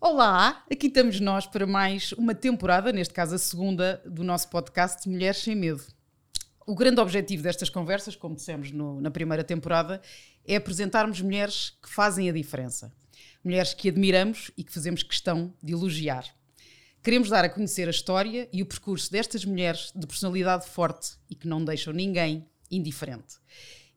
Olá, aqui estamos nós para mais uma temporada, neste caso a segunda, do nosso podcast Mulheres Sem Medo. O grande objetivo destas conversas, como dissemos no, na primeira temporada, é apresentarmos mulheres que fazem a diferença. Mulheres que admiramos e que fazemos questão de elogiar. Queremos dar a conhecer a história e o percurso destas mulheres de personalidade forte e que não deixam ninguém indiferente.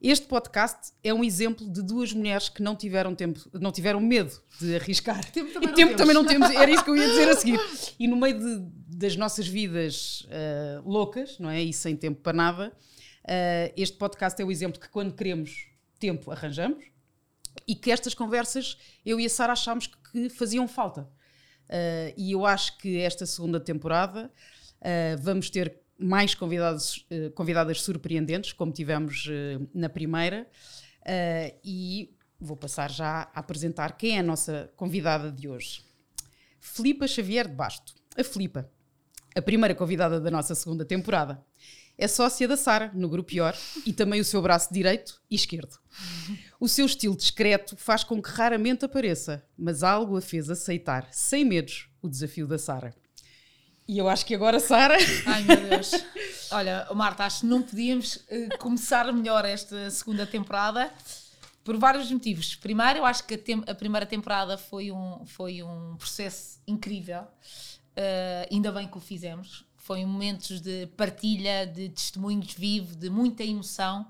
Este podcast é um exemplo de duas mulheres que não tiveram tempo, não tiveram medo de arriscar. Tempo também e não tempo temos. também não temos, era isso que eu ia dizer a seguir. E no meio de- das nossas vidas ah, loucas, não é? E sem tempo para nada, ah, este podcast é o exemplo que quando queremos tempo arranjamos e que estas conversas eu e a Sara achámos que faziam falta. Uh, e eu acho que esta segunda temporada uh, vamos ter mais convidados, uh, convidadas surpreendentes, como tivemos uh, na primeira. Uh, e vou passar já a apresentar quem é a nossa convidada de hoje. Filipa Xavier de Basto. A Filipa, a primeira convidada da nossa segunda temporada. É sócia da Sara, no Grupo Pior, e também o seu braço direito e esquerdo. O seu estilo discreto faz com que raramente apareça, mas algo a fez aceitar, sem medos, o desafio da Sara. E eu acho que agora, Sara, Ai meu Deus. Olha, Marta, acho que não podíamos eh, começar melhor esta segunda temporada por vários motivos. Primeiro, eu acho que a, tem- a primeira temporada foi um, foi um processo incrível. Eh, ainda bem que o fizemos. Foi momentos de partilha, de testemunhos vivos, de muita emoção.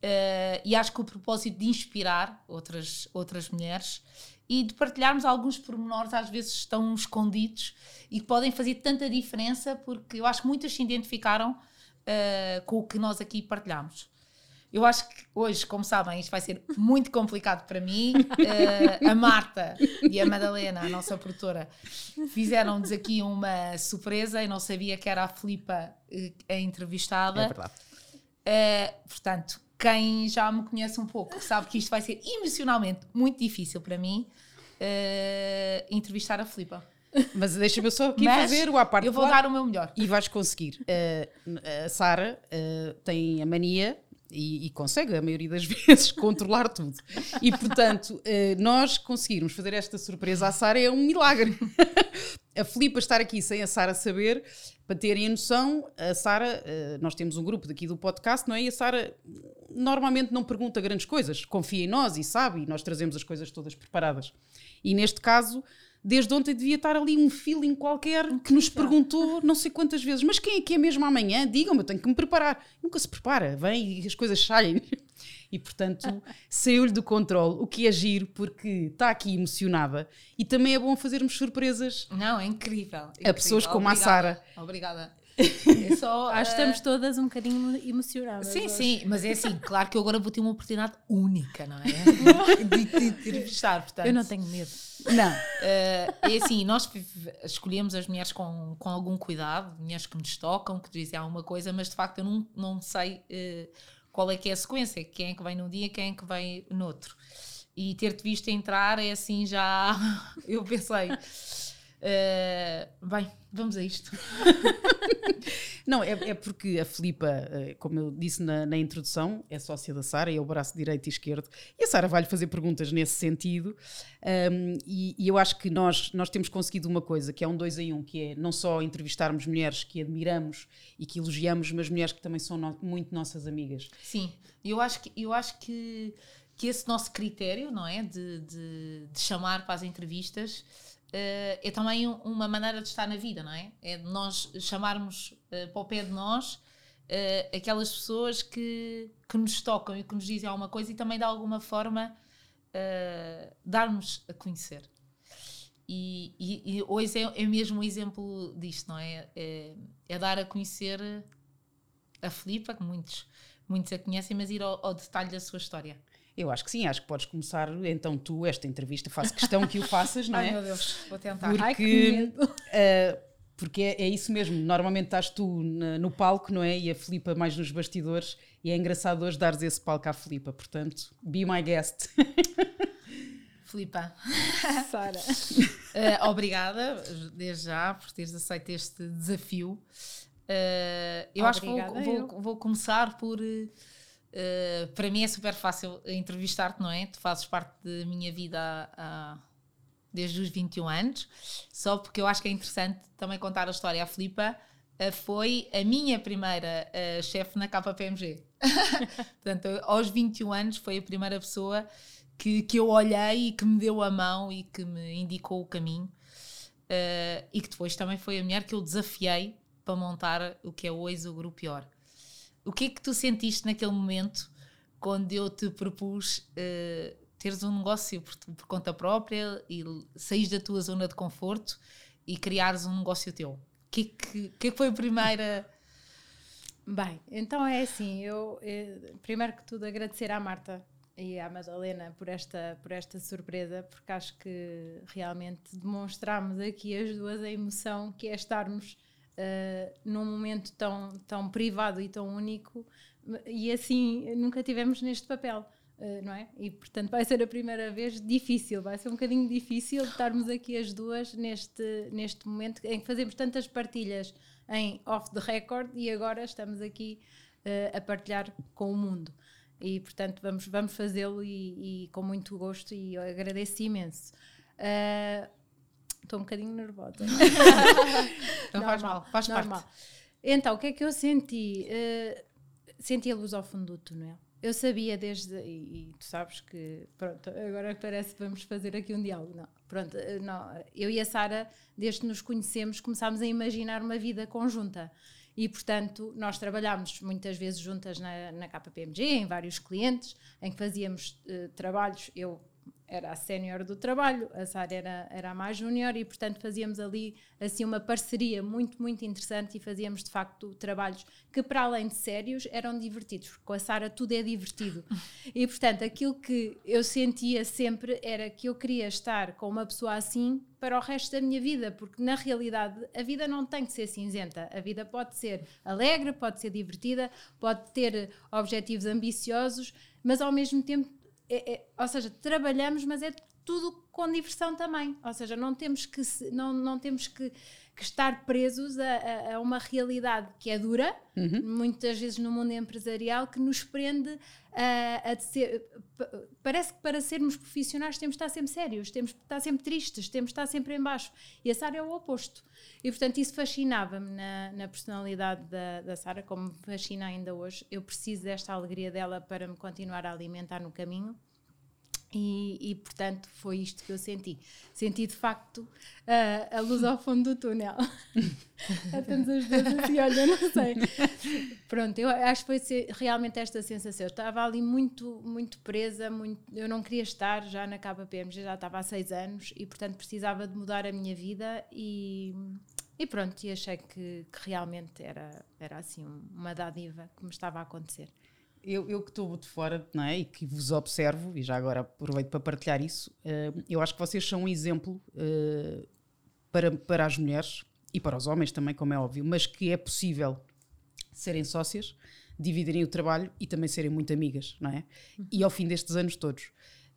Eh, e acho que o propósito de inspirar outras, outras mulheres e de partilharmos alguns pormenores, às vezes estão escondidos e que podem fazer tanta diferença, porque eu acho que muitas se identificaram eh, com o que nós aqui partilhamos. Eu acho que hoje, como sabem, isto vai ser muito complicado para mim. Eh, a Marta e a Madalena, a nossa produtora, fizeram-nos aqui uma surpresa. Eu não sabia que era a Filipa a entrevistada. é verdade. Uh, portanto, quem já me conhece um pouco sabe que isto vai ser emocionalmente muito difícil para mim uh, entrevistar a Filipa. Mas deixa-me eu só aqui Mas fazer o à parte. eu vou dar o meu melhor. E vais conseguir. Uh, a Sara uh, tem a mania. E, e consegue, a maioria das vezes, controlar tudo. E, portanto, uh, nós conseguirmos fazer esta surpresa à Sara é um milagre. a Filipa estar aqui sem a Sara saber, para terem a noção, a Sara, uh, nós temos um grupo daqui do podcast, não é? E a Sara normalmente não pergunta grandes coisas, confia em nós e sabe, e nós trazemos as coisas todas preparadas. E neste caso, desde ontem devia estar ali um feeling qualquer que nos perguntou não sei quantas vezes, mas quem é que é mesmo amanhã? Digam-me, eu tenho que me preparar. Nunca se prepara, vem e as coisas saem. E portanto, saiu-lhe do controle, o que é giro, porque está aqui emocionada e também é bom fazermos surpresas. Não, é incrível. A pessoas como a Obrigada, Sara. Obrigada. É só, Acho que uh, estamos todas um bocadinho emocionadas. Sim, hoje. sim, mas é assim, claro que eu agora vou ter uma oportunidade única, não é? De te entrevistar, portanto. Eu não tenho medo. Não, Eh, é assim, nós escolhemos as mulheres com, com algum cuidado, mulheres que nos tocam, que dizem alguma coisa, mas de facto eu não, não sei eh, qual é que é a sequência, quem é que vem num dia, quem é que vem no outro. E ter-te visto entrar é assim já. Eu pensei. Eh, bem, vamos a isto. Não, é, é porque a Filipa, eh, como eu disse na, na introdução, é sócia da Sara, é o braço direito e esquerdo, e a Sara vai-lhe fazer perguntas nesse sentido. Um, e, e eu acho que nós, nós temos conseguido uma coisa, que é um dois em um, que é não só entrevistarmos mulheres que admiramos e que elogiamos, mas mulheres que também são no- muito nossas amigas. Sim, eu acho que, eu acho que, que esse nosso critério, não é? De, de, de chamar para as entrevistas é também um- uma maneira de estar na vida, não é? É de nós chamarmos eh, para o pé de nós eh, aquelas pessoas que, que nos tocam e que nos dizem alguma coisa e também de alguma forma eh, dar-nos a conhecer. E, e, e hoje é, é mesmo um exemplo disto, não é? É, é dar a conhecer a Filipa, que muitos, muitos a conhecem, mas ir ao, ao detalhe da sua história. Eu acho que sim, acho que podes começar então tu esta entrevista, faço questão que o faças, não é? Deus, vou tentar. Porque, Ai, que medo. eh, porque é, é isso mesmo, normalmente estás tu na- no palco, não é? E a Filipa mais nos bastidores, e é engraçado hoje dares esse palco à Filipa, portanto, be my guest. Filipa, Sara. eh, obrigada desde já por teres aceito este desafio. Eh, eu acho que vou, Obrigada, vou, vou começar por. Eh, para mim é super fácil entrevistar-te, não é? Tu fazes parte da minha vida desde os 21 anos, só porque eu acho que é interessante também contar a história. A Filipa uh, foi a minha primeira uh, chefe na KPMG. Portanto, aos 21 anos foi a primeira pessoa que, que eu olhei e que me deu a mão e que me indicou o caminho. E que depois também foi a mulher que eu desafiei para montar o que é hoje o Grupo Pior. O que é que tu sentiste naquele momento quando eu te propus uh, teres um negócio por, por, conta própria e saís da tua zona de conforto e criares um negócio teu? O que, que, que, foi a primeira. Bem, então é assim, eu, eu primeiro que tudo agradecer à Marta e à Madalena por esta, por esta surpresa, porque acho que realmente demonstramos aqui as duas a emoção que é estarmos uh, num momento tão, tão privado e tão único e assim nunca tivemos neste papel. Uh, não é? E portanto vai ser a primeira vez difícil, vai ser um bocadinho difícil estarmos aqui as duas neste, neste momento em que fazemos tantas partilhas em off the record e agora estamos aqui uh, a partilhar com o mundo. E portanto vamos, vamos fazê-lo e, e, com muito gosto e eu agradeço imenso. Uh, Estou um bocadinho nervosa. não faz mal, faz normal. parte. Então, o que é que eu senti? Uh, senti a luz ao fundo do túnel. Eu sabia desde. E, e, tu sabes que. Pronto, agora parece que vamos fazer aqui um diálogo. Não, pronto, eh, não, eu e a Sara, desde que nos conhecemos, começámos a imaginar uma vida conjunta. E, portanto, nós trabalhámos muitas vezes juntas na, na KPMG, em vários clientes, em que fazíamos uh, trabalhos. Eu era a sénior do trabalho, a Sara era, era a mais júnior e, portanto, fazíamos ali assim uma parceria muito, muito interessante e fazíamos, de facto, trabalhos que, para além de sérios, eram divertidos, porque com a Sara tudo é divertido. E, portanto, aquilo que eu sentia sempre era que eu queria estar com uma pessoa assim para o resto da minha vida, porque, na realidade, a vida não tem que ser cinzenta. A vida pode ser alegre, pode ser divertida, pode ter objetivos ambiciosos, mas, ao mesmo tempo, é, é, ou seja, trabalhamos, mas é tudo com diversão também. Ou seja, não temos que, não, não temos que, que estar presos a, a, a, uma realidade que é dura, uhum. muitas vezes no mundo empresarial, que nos prende a, a ser. Parece que para sermos profissionais temos de estar sempre sérios, temos de estar sempre tristes, temos de estar sempre em baixo. E a Sara é o oposto. E portanto isso fascinava-me na, na, personalidade da, da Sara, como me fascina ainda hoje. Eu preciso desta alegria dela para me continuar a alimentar no caminho. E, e, portanto foi isto que eu senti. Senti de facto a, a luz ao fundo do túnel. Estamos as duas assim, olha, não sei. Pronto, eu acho que foi realmente esta sensação. Eu estava ali muito, muito presa, muito, eu não queria estar já na KPMG, já estava há seis anos e portanto precisava de mudar a minha vida e, e pronto, e achei que, que realmente era, era assim uma dádiva que me estava a acontecer eu, eu que estou de fora não é? e que vos observo, e já agora aproveito para partilhar isso, uh, eu acho que vocês são um exemplo uh, para, para as mulheres e para os homens também, como é óbvio, mas que é possível serem sócias, dividirem o trabalho e também serem muito amigas, não é? Uhum. E ao fim destes anos todos.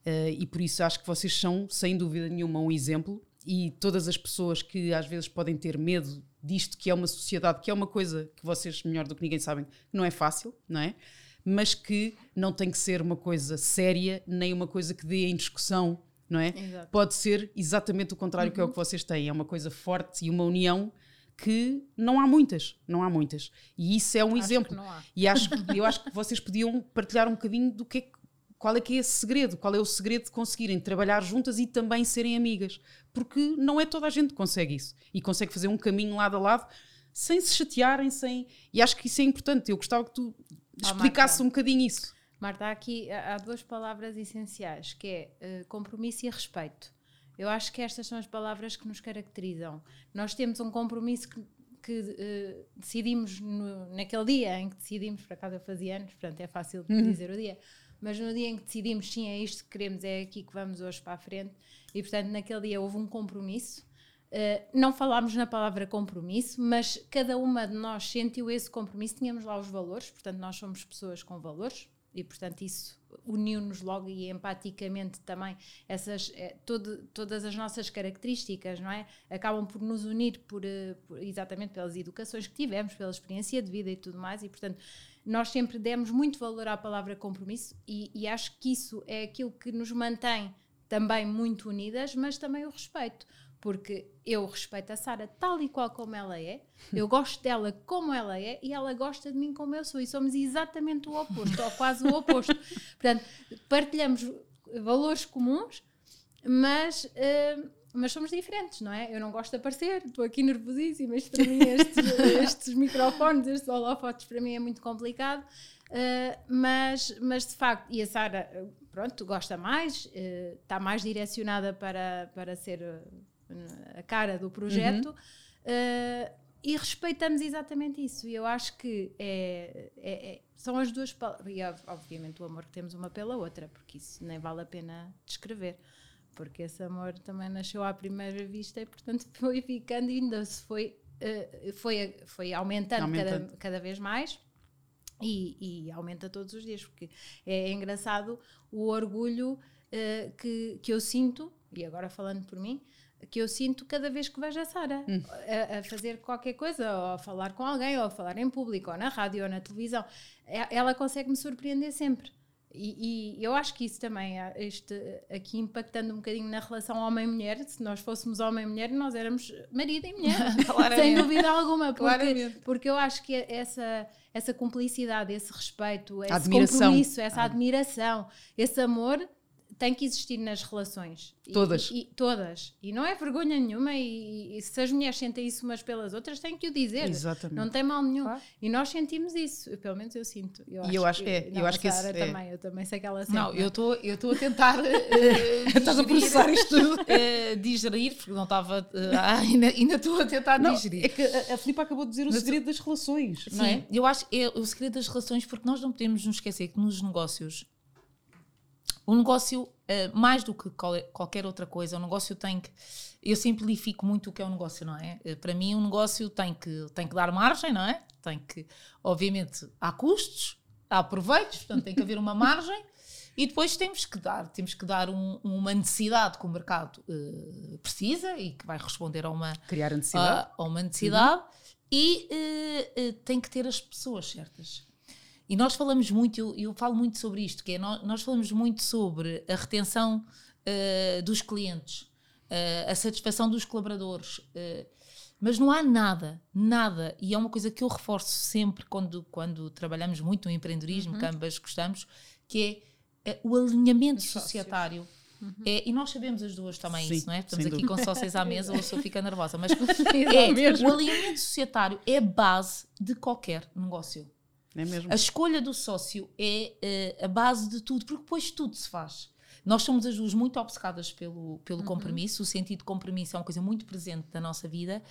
Uh, e por isso acho que vocês são, sem dúvida nenhuma, um exemplo. E todas as pessoas que às vezes podem ter medo disto, que é uma sociedade, que é uma coisa que vocês, melhor do que ninguém, sabem, não é fácil, não é? Mas que não tem que ser uma coisa séria, nem uma coisa que dê em discussão, não é? Exato. Pode ser exatamente o contrário uhum. que é o que vocês têm, é uma coisa forte e uma união que não há muitas, não há muitas. E isso é um acho exemplo. E acho que, eu acho que vocês podiam partilhar um bocadinho do que é, qual é que é esse segredo, qual é o segredo de conseguirem trabalhar juntas e também serem amigas, porque não é toda a gente que consegue isso e consegue fazer um caminho lado a lado sem se chatearem, sem. E acho que isso é importante. Eu gostava que tu explicasse um bocadinho isso. Marta, aqui há duas palavras essenciais, que é uh, compromisso e respeito. Eu acho que estas são as palavras que nos caracterizam. Nós temos um compromisso que, que uh, decidimos no, naquele dia em que decidimos, por acaso eu fazia anos, portanto é fácil uhum. dizer o dia, mas no dia em que decidimos, sim, é isto que queremos, é aqui que vamos hoje para a frente, e portanto naquele dia houve um compromisso Uh, não falámos na palavra compromisso, mas cada uma de nós sentiu esse compromisso. Tínhamos lá os valores, portanto, nós somos pessoas com valores e, portanto, isso uniu-nos logo e empaticamente também essas, é, todo, todas as nossas características, não é? Acabam por nos unir por, uh, por, exatamente pelas educações que tivemos, pela experiência de vida e tudo mais, e, portanto, nós sempre demos muito valor à palavra compromisso e, e acho que isso é aquilo que nos mantém também muito unidas, mas também o respeito. Porque eu respeito a Sara tal e qual como ela é, eu gosto dela como ela é e ela gosta de mim como eu sou. E somos exatamente o oposto, ou quase o oposto. Portanto, partilhamos valores comuns, mas. Uh, mas somos diferentes, não é? Eu não gosto de aparecer, estou aqui nervosíssima, isto para mim, estes, estes microfones, estes holofotes, para mim é muito complicado, uh, mas, mas de facto, e a Sara, pronto, gosta mais, uh, está mais direcionada para, para ser a cara do projeto, uhum. e respeitamos exatamente isso. E eu acho que é, é, é, são as duas palavras, e obviamente o amor que temos uma pela outra, porque isso nem vale a pena descrever porque esse amor também nasceu à primeira vista e portanto foi ficando e ainda se foi, uh, foi, foi aumentando, aumentando. Cada, cada vez mais e, e, aumenta todos os dias, porque é, é engraçado o orgulho uh, que, que eu sinto, e agora falando por mim, que eu sinto cada vez que vejo a Sara hum. a, a, fazer qualquer coisa, ou a falar com alguém, ou a falar em público, ou na rádio, ou na televisão. É, ela consegue me surpreender sempre. E, e, eu acho que isso também, este, aqui impactando um bocadinho na relação homem-mulher, se nós fôssemos homem-mulher, nós éramos marido e mulher, sem dúvida alguma, porque, porque eu acho que essa, essa cumplicidade, esse respeito, esse admiração. compromisso, essa admiração, esse amor tem que existir nas relações. Todas. E, e, todas. E não é vergonha nenhuma. E, e, se as mulheres sentem isso umas pelas outras, têm que o dizer. Exatamente. Não tem mal nenhum. Claro. E nós sentimos isso. pelo menos eu sinto. Eu e eu acho que, é. Não, eu acho que esse, é. também. Eu também sei que ela sente. Não, eu estou eu estou a tentar. Uh, Estás a processar isto tudo. Uh, digerir, porque não estava. Uh, ainda, ainda estou a tentar não, digerir. É que a, a Filipe acabou de dizer o segredo das relações. Sim, não é? eu acho que é o segredo das relações, porque nós não podemos nos esquecer que nos negócios o negócio, uh, mais do que qualquer outra coisa, o negócio tem que. Eu simplifico muito o que é um negócio, não é? Uh, para mim, um negócio tem que, tem que dar margem, não é? Tem que. Obviamente, há custos, há proveitos, portanto, tem que haver uma margem. E depois temos que dar, temos que dar um, uma necessidade que o mercado uh, precisa e que vai responder a uma criar a necessidade, a, a uma necessidade uhum. e uh, uh, tem que ter as pessoas certas. E nós falamos muito, eu, eu falo muito sobre isto, que é nós, nós falamos muito sobre a retenção uh, dos clientes, uh, a satisfação dos colaboradores. Uh, mas não há nada, nada, e é uma coisa que eu reforço sempre quando, quando trabalhamos muito no empreendedorismo, uhum. que ambas gostamos, que é, o alinhamento societário. Uhum. É, e nós sabemos as duas também Sim, isso, não é? Estamos aqui dúvida. com sócios à mesa, ou a pessoa fica nervosa. Mas é, o alinhamento societário é a base de qualquer negócio. É mesmo. A escolha do sócio é uh, a base de tudo, porque depois tudo se faz. Nós somos as duas muito obcecadas pelo, pelo uhum. compromisso, o sentido de compromisso é uma coisa muito presente da nossa vida,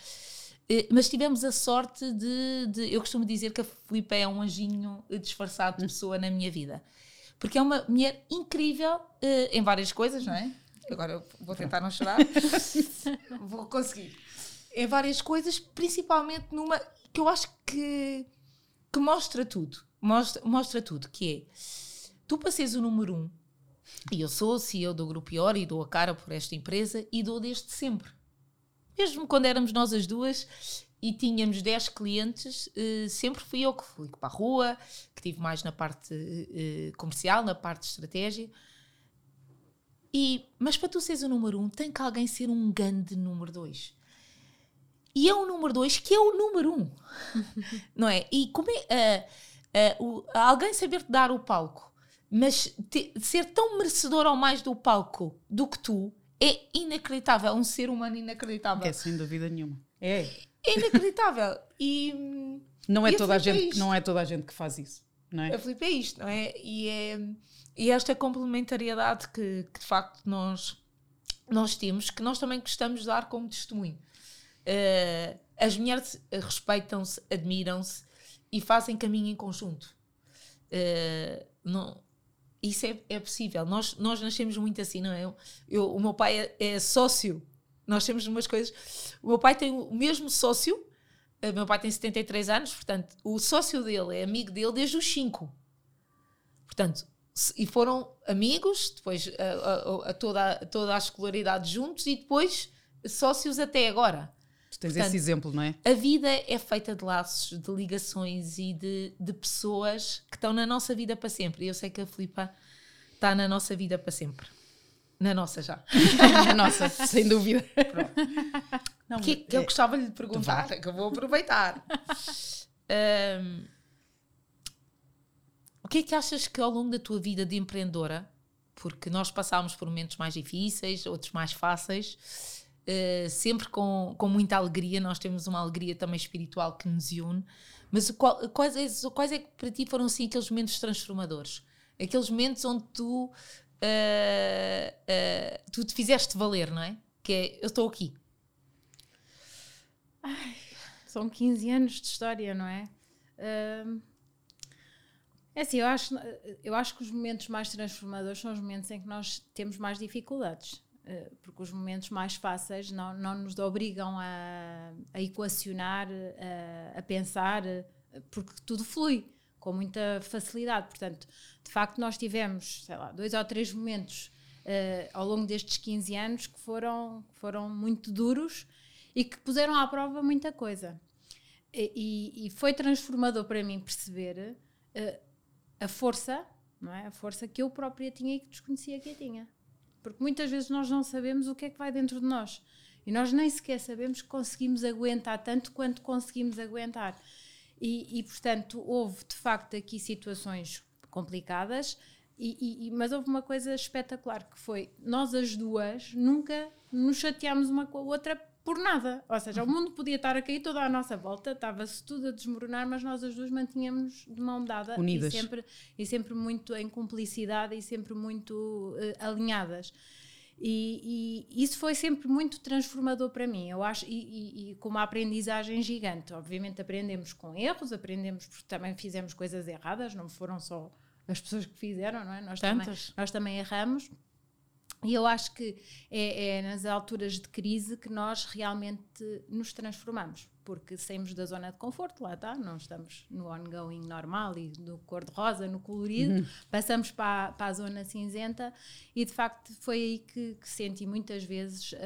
uh, mas tivemos a sorte de, de, Eu costumo dizer que a Filipe é um anjinho disfarçado de pessoa na minha vida, porque é uma mulher incrível uh, em várias coisas, não é? Agora vou tentar não chorar, vou conseguir. Em várias coisas, principalmente numa que eu acho que que mostra tudo. Mostra, mostra tudo, que é tu para seres o número um, e eu sou CEO do Grupo IOR e dou a cara por esta empresa e dou desde sempre. Mesmo quando éramos nós as duas e tínhamos 10 clientes, eh, sempre fui eu que fui para a rua, que tive mais na parte eh, comercial, na parte de estratégia. E, mas para tu seres o número um, tem que alguém ser um grande número dois. E é o número dois que é o número um, não é? E como é, uh, uh, o, alguém saber te dar o palco, mas te, ser tão merecedor ao mais do palco do que tu, é inacreditável. Um ser humano inacreditável. É, sem dúvida nenhuma. É. É inacreditável. e. Não é, toda a gente, é não é toda a gente que faz isso, não é? A Filipe é isto, não é? E, é, e esta complementariedade que, que de facto nós, nós temos, que nós também gostamos de dar como testemunho. Uh, as mulheres respeitam-se, admiram-se e fazem caminho em conjunto. Uh, não, isso é, é, possível. Nós, nós nascemos muito assim, não é? Eu, eu, o meu pai é, é, sócio. Nós temos umas coisas. O meu pai tem o mesmo sócio. O meu pai tem 73 anos, portanto, o sócio dele é amigo dele desde os 5. Portanto, e foram amigos, depois a, a, a toda, toda a escolaridade juntos e depois sócios até agora. Tens Portanto, esse exemplo, não é? A vida é feita de laços, de ligações e de, de pessoas que estão na nossa vida para sempre. E eu sei que a Filipa está na nossa vida para sempre. Na nossa já. Na nossa, sem dúvida. Não, que, que eu gostava de lhe perguntar, que eu vou aproveitar. um, o que é que achas que ao longo da tua vida de empreendedora, porque nós passámos por momentos mais difíceis, outros mais fáceis, uh, sempre com, com muita alegria, nós temos uma alegria também espiritual que nos une, mas qual, quais, é, quais é que para ti foram assim aqueles momentos transformadores? Aqueles momentos onde tu, uh, uh, tu te fizeste valer, não é? Que é, eu estou aqui, Ai, são 15 anos de história, não é? É assim, eu acho, eu acho que os momentos mais transformadores são os momentos em que nós temos mais dificuldades. Uh, porque os momentos mais fáceis não, não nos obrigam a, a equacionar, a, a pensar, porque tudo flui com muita facilidade. Portanto, de facto, nós tivemos, sei lá, dois ou três momentos uh, ao longo destes 15 anos que foram, foram muito duros e que puseram à prova muita coisa. E, e foi transformador para mim perceber uh, a força, não é? A força que eu própria tinha e que desconhecia que eu tinha. Porque muitas vezes nós não sabemos o que é que vai dentro de nós. E nós nem sequer sabemos que conseguimos aguentar tanto quanto conseguimos aguentar. E, e portanto, houve de facto aqui situações complicadas, e, e, mas houve uma coisa espetacular que foi nós as duas nunca nos chateámos uma com a outra por nada. Ou seja, o mundo podia estar a cair toda à nossa volta, estava-se tudo a desmoronar, mas nós as duas mantínhamos de mão dada Unidas. E, sempre, e sempre muito em cumplicidade e sempre muito uh, alinhadas. E, e, isso foi sempre muito transformador para mim, eu acho, e, e, com uma aprendizagem gigante. Obviamente aprendemos com erros, aprendemos porque também fizemos coisas erradas, não foram só as pessoas que fizeram, não é? Nós, também, nós também erramos. E eu acho que é, é, nas alturas de crise que nós realmente nos transformamos, porque saímos da zona de conforto, lá está, não estamos no ongoing normal e no cor-de-rosa, no colorido, uhum. passamos para, para, a zona cinzenta e de facto foi aí que, que senti muitas vezes uh,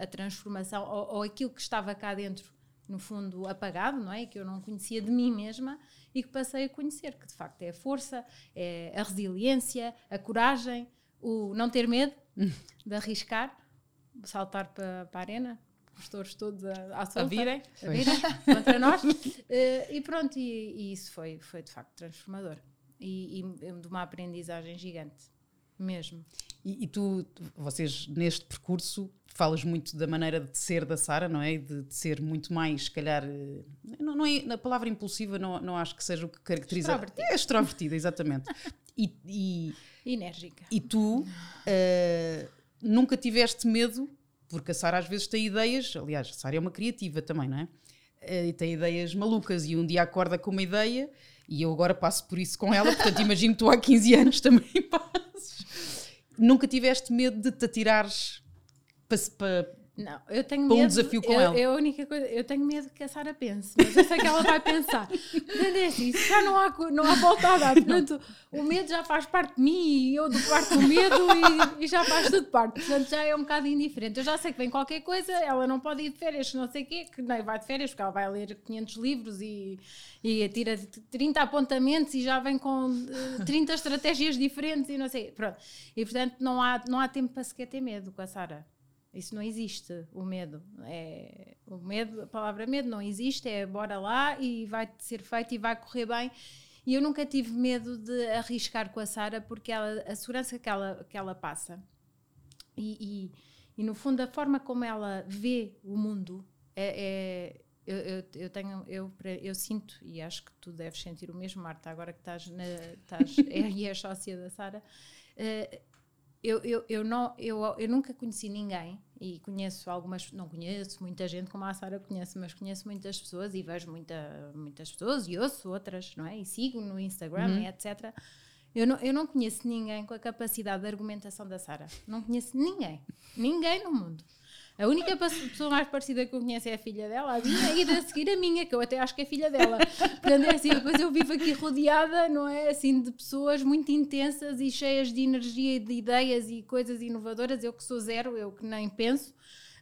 a transformação, ou, ou aquilo que estava cá dentro, no fundo, apagado, não é? Que eu não conhecia de mim mesma e que passei a conhecer, que de facto é a força, é a resiliência, a coragem, o não ter medo de arriscar, saltar para, para a arena, os touros todos a, à solta, a virem, a virem contra nós. Uh, e pronto, e, e, isso foi, foi de facto transformador. E, e de uma aprendizagem gigante, mesmo. E, e, tu, vocês neste percurso, falas muito da maneira de ser da Sara, não é? De, de, ser muito mais, se calhar, eh, não, não é, a palavra impulsiva não, não acho que seja o que caracteriza. Extrovertida. É extrovertida, exatamente. e, e enérgica. E tu uh, nunca tiveste medo, porque a Sara às vezes tem ideias, aliás, a Sara é uma criativa também, não é? Uh, e tem ideias malucas e um dia acorda com uma ideia e eu agora passo por isso com ela, portanto imagino que tu há 15 anos também passes. Nunca tiveste medo de te atirares para, para não, eu tenho medo. um desafio com eu, ela. Eu, a única coisa, eu tenho medo que a Sara pense, mas eu sei que ela vai pensar. Portanto, é assim, já não há, não há volta a dar. Portanto, o medo já faz parte de mim e eu do parte do medo e, e, já faz tudo parte. Portanto, já é um bocado indiferente. Eu já sei que vem qualquer coisa, ela não pode ir de férias, não sei o quê, que nem vai de férias, porque ela vai ler 500 livros e, e tira 30 apontamentos e já vem com uh, eh, 30 estratégias diferentes e não sei. Pronto. E portanto, não há, não há tempo para sequer ter medo com a Sara. Isso não existe, o medo. É, o medo, a palavra medo não existe, é bora lá e vai ser feito e vai correr bem. E eu nunca tive medo de arriscar com a Sara porque ela, a segurança que ela, que ela passa e, e, e no fundo a forma como ela vê o mundo é, é eu, eu, eu, tenho eu, eu sinto e acho que tu deves sentir o mesmo Marta agora que estás, na, estás é, e és sócia da Sara uh, eu, eu, eu, não, eu, eu nunca conheci ninguém e conheço algumas, não conheço muita gente como a Sara conhece, mas conheço muitas pessoas e vejo muita, muitas pessoas e ouço outras, não é? E sigo no Instagram uhum. e etc. Eu não, eu não conheço ninguém com a capacidade de argumentação da Sara. Não conheço ninguém. Ninguém no mundo. A única pessoa mais parecida que eu conheço é a filha dela, a minha, e a seguir a minha, que eu até acho que é filha dela. Portanto, é assim, depois eu vivo aqui rodeada, não é? Assim, de pessoas muito intensas e cheias de energia e de ideias e coisas inovadoras. Eu que sou zero, eu que nem penso.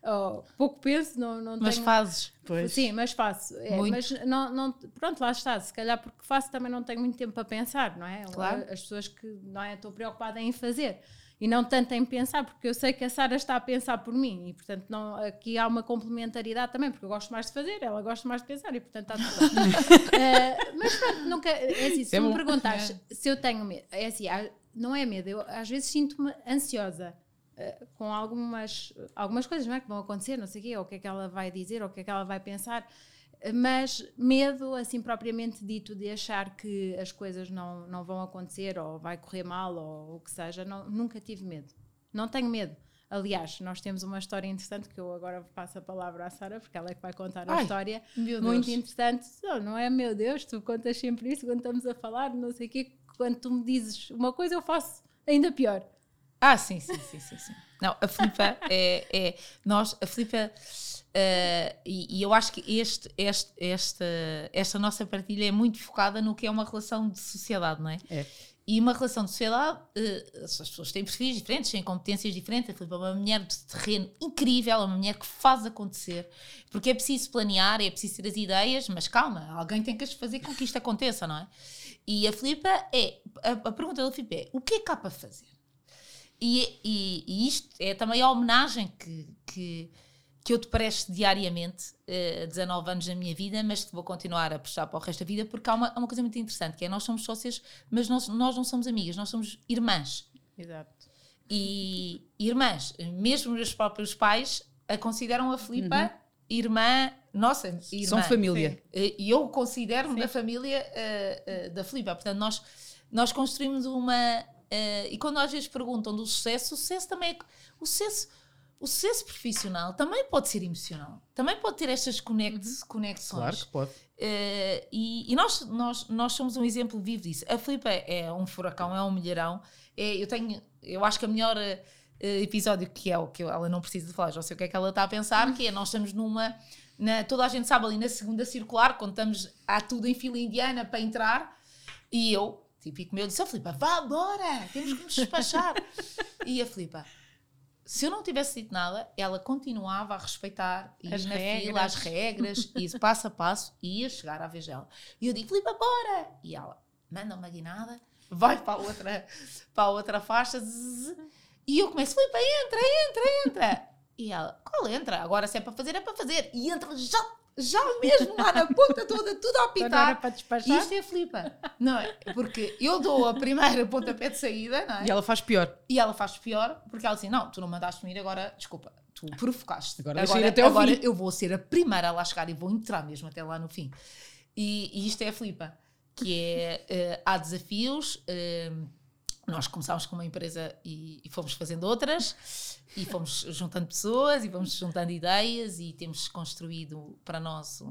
Oh, pouco penso, não, não mas tenho... fazes, pois. Sim, mas faço. É, mas não, não, pronto, lá está. Se calhar porque faço também não tenho muito tempo para pensar, não é? Claro. As pessoas que não é, estou preocupada em fazer. E não tanto em pensar, porque eu sei que a Sara está a pensar por mim e, portanto, não, aqui há uma complementaridade também, porque eu gosto mais de fazer, ela gosta mais de pensar e, portanto, está tudo bem. uh, mas pronto, nunca. É assim, se é me perguntares é. se eu tenho medo, é assim, não é medo, eu às vezes sinto-me ansiosa. Uh, com algumas, algumas coisas não é, que vão acontecer, não sei o quê, ou o que é que ela vai dizer, ou o que é que ela vai pensar, mas medo, assim propriamente dito, de achar que as coisas não, não vão acontecer ou vai correr mal ou o que seja, não, nunca tive medo. Não tenho medo. Aliás, nós temos uma história interessante que eu agora passo a palavra à Sara, porque ela é que vai contar a Ai, história. Muito interessante. Não, não é, meu Deus, tu contas sempre isso quando estamos a falar, não sei o quê. Quando tu me dizes uma coisa, eu faço ainda pior. Ah, sim, sim, sim, sim. sim. Não, a Filipa é, é. Nós, a Filipa Uh, e, e, eu acho que este, este, esta, esta nossa partilha é muito focada no que é uma relação de sociedade, não é? é. E uma relação de sociedade, uh, as pessoas têm perfis diferentes, têm competências diferentes. A Filipe é uma mulher de terreno incrível, é uma mulher que faz acontecer, porque é preciso planear, é preciso ter as ideias, mas calma, alguém tem que fazer com que isto aconteça, não é? E a Filipe é, a, a pergunta da Filipe é: o que é que há para fazer? E, e, e isto é também a homenagem que, que que eu te presto diariamente, uh, 19 anos da minha vida, mas que vou continuar a prestar para o resto da vida, porque há uma, há uma coisa muito interessante, que é nós somos sócias, mas nós, nós não somos amigas, nós somos irmãs. Exato. E irmãs, mesmo os próprios pais a consideram a Filipa uhum. irmã nossa, irmã. São família. Eh, e eu considero-me da família uh, uh, da Filipa. Portanto, nós, nós construímos uma. Uh, e quando às vezes perguntam do sucesso, o sucesso também é. O sucesso o sucesso profissional também pode ser emocional, também pode ter estas uhum. conexões. Claro que pode. Uh, e, e nós, nós, nós somos um exemplo vivo disso. A Filipe é, é um furacão, é um milharão. É, eu tenho, eu acho que a melhor uh, episódio que é o que ela não precisa de falar, já sei o que é que ela está a pensar, que é nós estamos numa. Na, toda a gente sabe ali na segunda circular, quando estamos a tudo em fila indiana para entrar, e eu, típico meu, disse: oh, Filipe, vá embora, temos que nos despachar. e a Filipe, se eu não tivesse dito nada, ela continuava a respeitar as na regras. fila, as regras, e passo a passo, e ia chegar à vez dela. E eu digo, Filipe, bora! E ela manda uma guinada, vai para a outra, para a outra faixa, zzz, e eu começo, Filipe, entra, entra, entra! E ela, qual entra? Agora se é para fazer, é para fazer. E entra já já mesmo lá na ponta toda, tudo a apitar. para despachar. Isto é flipa. Não é? Porque eu dou a primeira pontapé de saída, não é? E ela faz pior. E ela faz pior, porque ela diz: Não, tu não mandaste-me ir agora, desculpa, tu provocaste. Agora, agora, até agora eu vou ser a primeira a lá chegar e vou entrar mesmo até lá no fim. E, e isto é a flipa, que é, uh, há desafios. Uh, nós começámos com uma empresa e, e, fomos fazendo outras e fomos juntando pessoas e fomos juntando ideias e temos construído para nós um,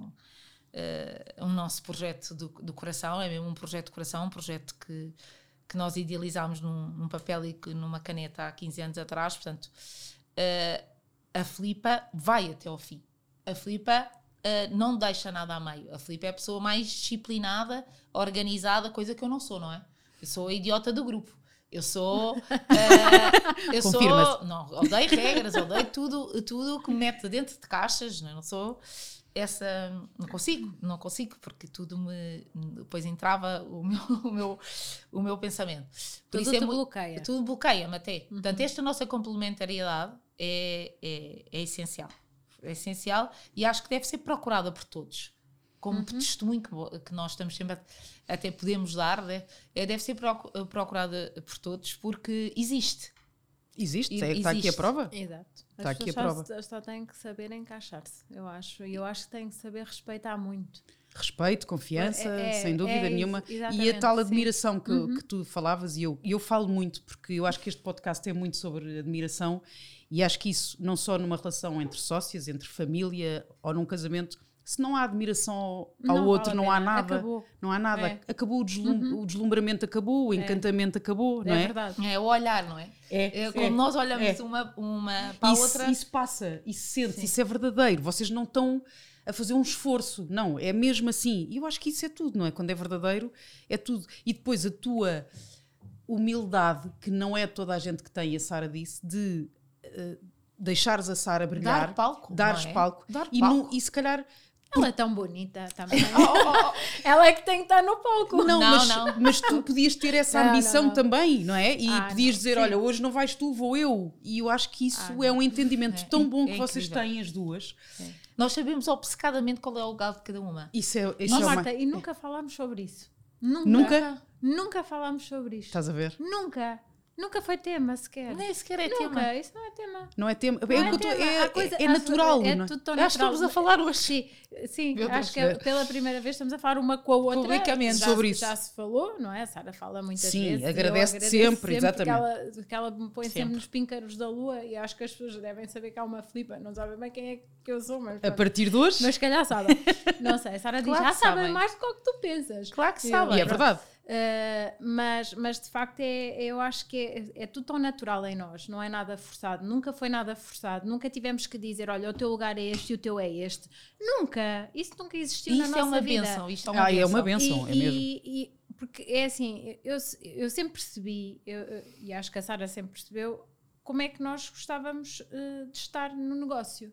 uh, um nosso projeto do, do, coração, é mesmo um projeto de coração, um projeto que, que nós idealizámos num, num papel e numa caneta há 15 anos atrás, portanto uh, a Filipa vai até ao fim. A Filipa uh, não deixa nada a meio. A Filipa é a pessoa mais disciplinada, organizada, coisa que eu não sou, não é? Eu sou a idiota do grupo. Eu sou. Uh, eu sou. Não, odeio regras, odeio tudo, tudo que me mete dentro de caixas. Não, é? não sou essa. Não consigo, não consigo, porque tudo me. Depois entrava o meu, o meu, o meu pensamento. Por tudo isso é, bloqueia. Tudo bloqueia-me até. Uhum. Portanto, esta nossa complementariedade é, é, é essencial. É essencial e acho que deve ser procurada por todos como uhum. testemunho que, que, nós estamos sempre a, até podemos dar, né? é, deve ser procurada por todos porque existe. Existe, está existe. aqui a prova? Exato. Está aqui a prova. Só, só têm que saber encaixar-se, eu acho. E eu acho que têm que saber respeitar muito. Respeito, confiança, é, é, sem dúvida é, nenhuma. E a tal admiração que, uhum. que, tu falavas, e eu, eu falo muito, porque eu acho que este podcast é muito sobre admiração, e acho que isso, não só numa relação entre sócias, entre família ou num casamento, se não há admiração ao, não outro, não há nada. Acabou. Não há nada. É. Acabou o, deslum uhum. o, deslumbramento, acabou, o é. encantamento é. acabou, não é? É verdade. É o olhar, não é? É. é como nós olhamos é. uma, uma para a outra. Isso passa, isso sente, isso é verdadeiro. Vocês não estão a fazer um esforço. Não, é mesmo assim. E eu acho que isso é tudo, não é? Quando é verdadeiro, é tudo. E depois a tua humildade, que não é toda a gente que tem, a Sara disse, de uh, deixares a Sara brilhar, dar palco, dares é? palco, dar e, palco. e se calhar Ela é tão bonita também. Ela é que tem que estar no palco. Não, Não, mas, não. mas tu podias ter essa Não, ambição não. também, não é? E Ah, podias não. dizer: Sim. olha, hoje não vais tu, vou eu. E eu acho que isso Ah, é um entendimento É, tão é bom que vocês têm, as duas. Nós sabemos obcecadamente qual é o lugar de cada uma. Isso é, isso Mas, é uma. Marta, e nunca falámos sobre isso. Nunca. Nunca? Nunca falámos sobre isto. Estás a ver? Nunca. Nunca foi tema sequer. Nem sequer é Nunca. tema. Isso não é tema. Não é tema. Não é, tô- tema. é- coisa- é natural, É não é? tudo tão Eu acho que natural. estamos a falar hoje. Sim, sim acho que é pela primeira vez estamos a falar uma com a outra. Publicamente já, sobre se- isso. Já se falou, não é? A Sara fala muitas Sim, vezes. e eu agradece-te agradeço sempre, exatamente. Que ela, que ela me põe sempre. Sempre. nos píncaros da lua e acho que as pessoas devem saber que há uma flipa. Não sabem bem quem é que eu sou, mas. A pronto. partir de hoje. Mas se calhar sabem. Não sei, a Sara diz, Claro ah, que sabem sabem. mais do que o que tu pensas. Claro que sabem. e é verdade. Uh, mas, mas de facto é, eu acho que é, é tudo tão natural em nós, não é nada forçado, nunca foi nada forçado, nunca tivemos que dizer, olha, o teu lugar é este e o teu é este. Nunca, isso nunca existiu na Isto nossa é uma vida. benção. Isto é uma Ah, é uma benção. benção, é mesmo. E, e- porque é assim, eu, eu sempre percebi, eu- e acho que a Sara sempre percebeu, como é que nós gostávamos uh, de estar no negócio.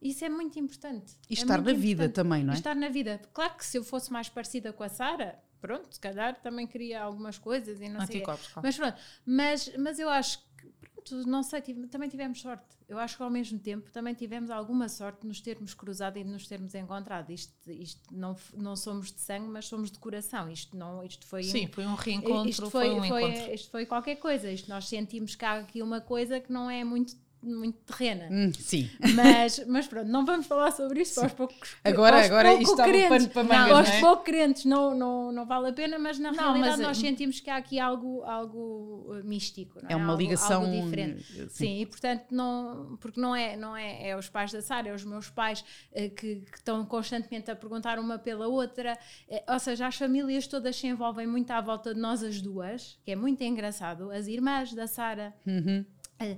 Isso é muito importante. E É estar muito na vida importante. também, não é? Estar na vida. Claro que se eu fosse mais parecida com a Sara, pronto, se calhar também queria algumas coisas e não sei. Anticorpos, claro. Mas pronto, mas, mas eu acho que, pronto, não sei, tive- também tivemos sorte. Eu acho que ao mesmo tempo também tivemos alguma sorte de nos termos cruzado e de nos termos encontrado. Isto, isto não, não somos de sangue, mas somos de coração. Isto, não, isto foi Sim, um- foi um reencontro, isto foi, foi, um foi- encontro. isto foi qualquer coisa. Isto nós sentimos que há aqui uma coisa que não é muito, muito terrena. Hum, sim. Mas, mas pronto, não vamos falar sobre isto aos poucos. Agora- aos agora pouco isto estava crentes, pano para mangas, não, aos não é? pouco crentes não, não, não vale a pena, mas na Não, realidade mas, nós eh, sentimos que há aqui algo, algo uh, místico. não É uma Algo- ligação. algo diferente. sim. Sim, e portanto, não, porque não é, não é, é os pais da Sara, é os meus pais eh, que, que estão constantemente a perguntar uma pela outra, Eh, ou seja, as famílias todas se envolvem muito à volta de nós as duas, que é muito engraçado, as irmãs da Sara. Uhum. eh,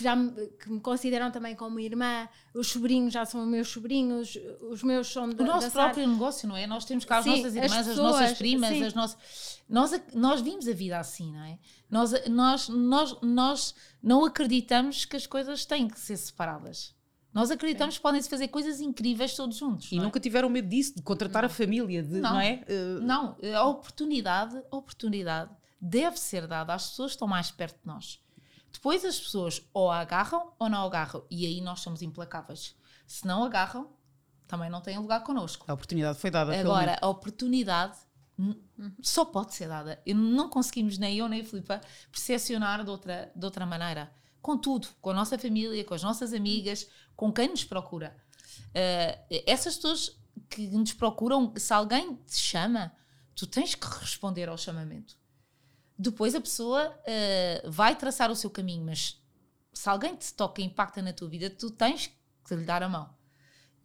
Que, já me, que me consideram também como irmã, os sobrinhos já são meus sobrinhos, os meus são da, O nosso da Sara. próprio negócio, não é? Nós temos cá as Sim, nossas as irmãs, as, pessoas, nossas primas, sim. as nossas. Nós, nós vimos a vida assim, não é? Nós, nós, nós, nós não acreditamos que as coisas têm que ser separadas. Nós acreditamos que podem-se fazer coisas incríveis todos juntos. E não é? nunca tiveram medo disso, de contratar a família, de, não. Não. é? Não, a oportunidade, a oportunidade deve ser dada às pessoas que estão mais perto de nós. Depois as pessoas ou a agarram ou não agarram. E aí nós somos implacáveis. Se não agarram, também não têm lugar connosco. a oportunidade foi dada. Agora, a oportunidade só pode ser dada. E não conseguimos, nem eu nem a Filipa, percepcionar de outra, de outra maneira. Com tudo, com a nossa família, com as nossas amigas, com quem nos procura. Eh, essas pessoas que nos procuram, se alguém te chama, tu tens que responder ao chamamento. Depois a pessoa eh, vai traçar o seu caminho, mas se alguém te toca e impacta na tua vida, tu tens que lhe dar a mão.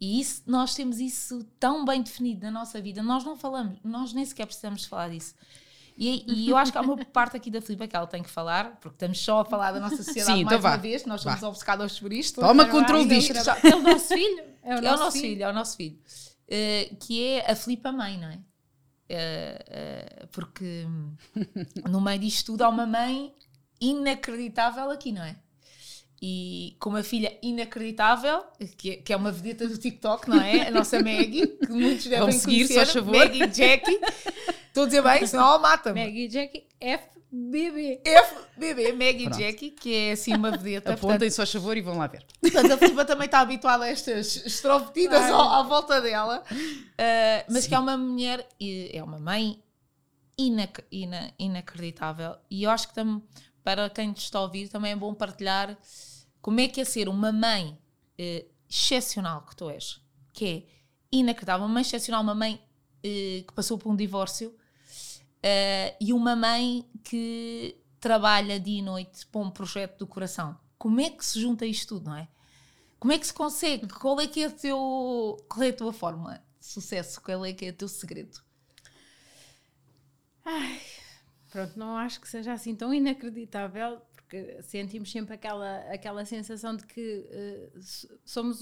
E isso, nós temos isso tão bem definido na nossa vida, nós não falamos, nós nem sequer precisamos de falar disso. E, e eu acho que há uma parte aqui da Filipe que ela tem que falar, porque estamos só a falar da nossa sociedade Sim, mais então uma vez, nós somos Vá. obcecados por isto. Toma há controle disto. É o nosso filho? É o é nosso, o nosso filho. é o nosso filho. Eh, que é a Filipa mãe, não é? Eh, eh, porque hum, no meio disto tudo há uma mãe inacreditável aqui, não é? E com uma filha inacreditável, que é, que é uma vedeta do TikTok, não é? A nossa Maggie, que muitos devem Vão seguir, conhecer. Maggie Jackie. Estou a dizer bem, senão ela mata-me. Maggie e Jackie, FBB. FBB, Maggie Pronto. Jackie, que é assim uma vedeta. portanto, Apontem só a favor e vão lá ver. Portanto, a Filipa também está habituada a estas extrovertidas Claro. ao- à volta dela. Uh, mas que é uma mulher, e é uma mãe inac- ina- inacreditável. E eu acho que tam, para quem te está a ouvir também é bom partilhar como é que é ser uma mãe eh, excepcional que tu és. Que é inacreditável. Uma mãe excepcional, uma mãe eh, que passou por um divórcio eh, e uma mãe que trabalha dia e noite para um projeto do coração. Como é que se junta isto tudo, não é? Como é que se consegue? Qual é que é, teu, qual é a tua fórmula de sucesso? Qual é que é o teu segredo? Pronto, não acho que seja assim tão inacreditável, porque sentimos sempre aquela, aquela sensação de que so- somos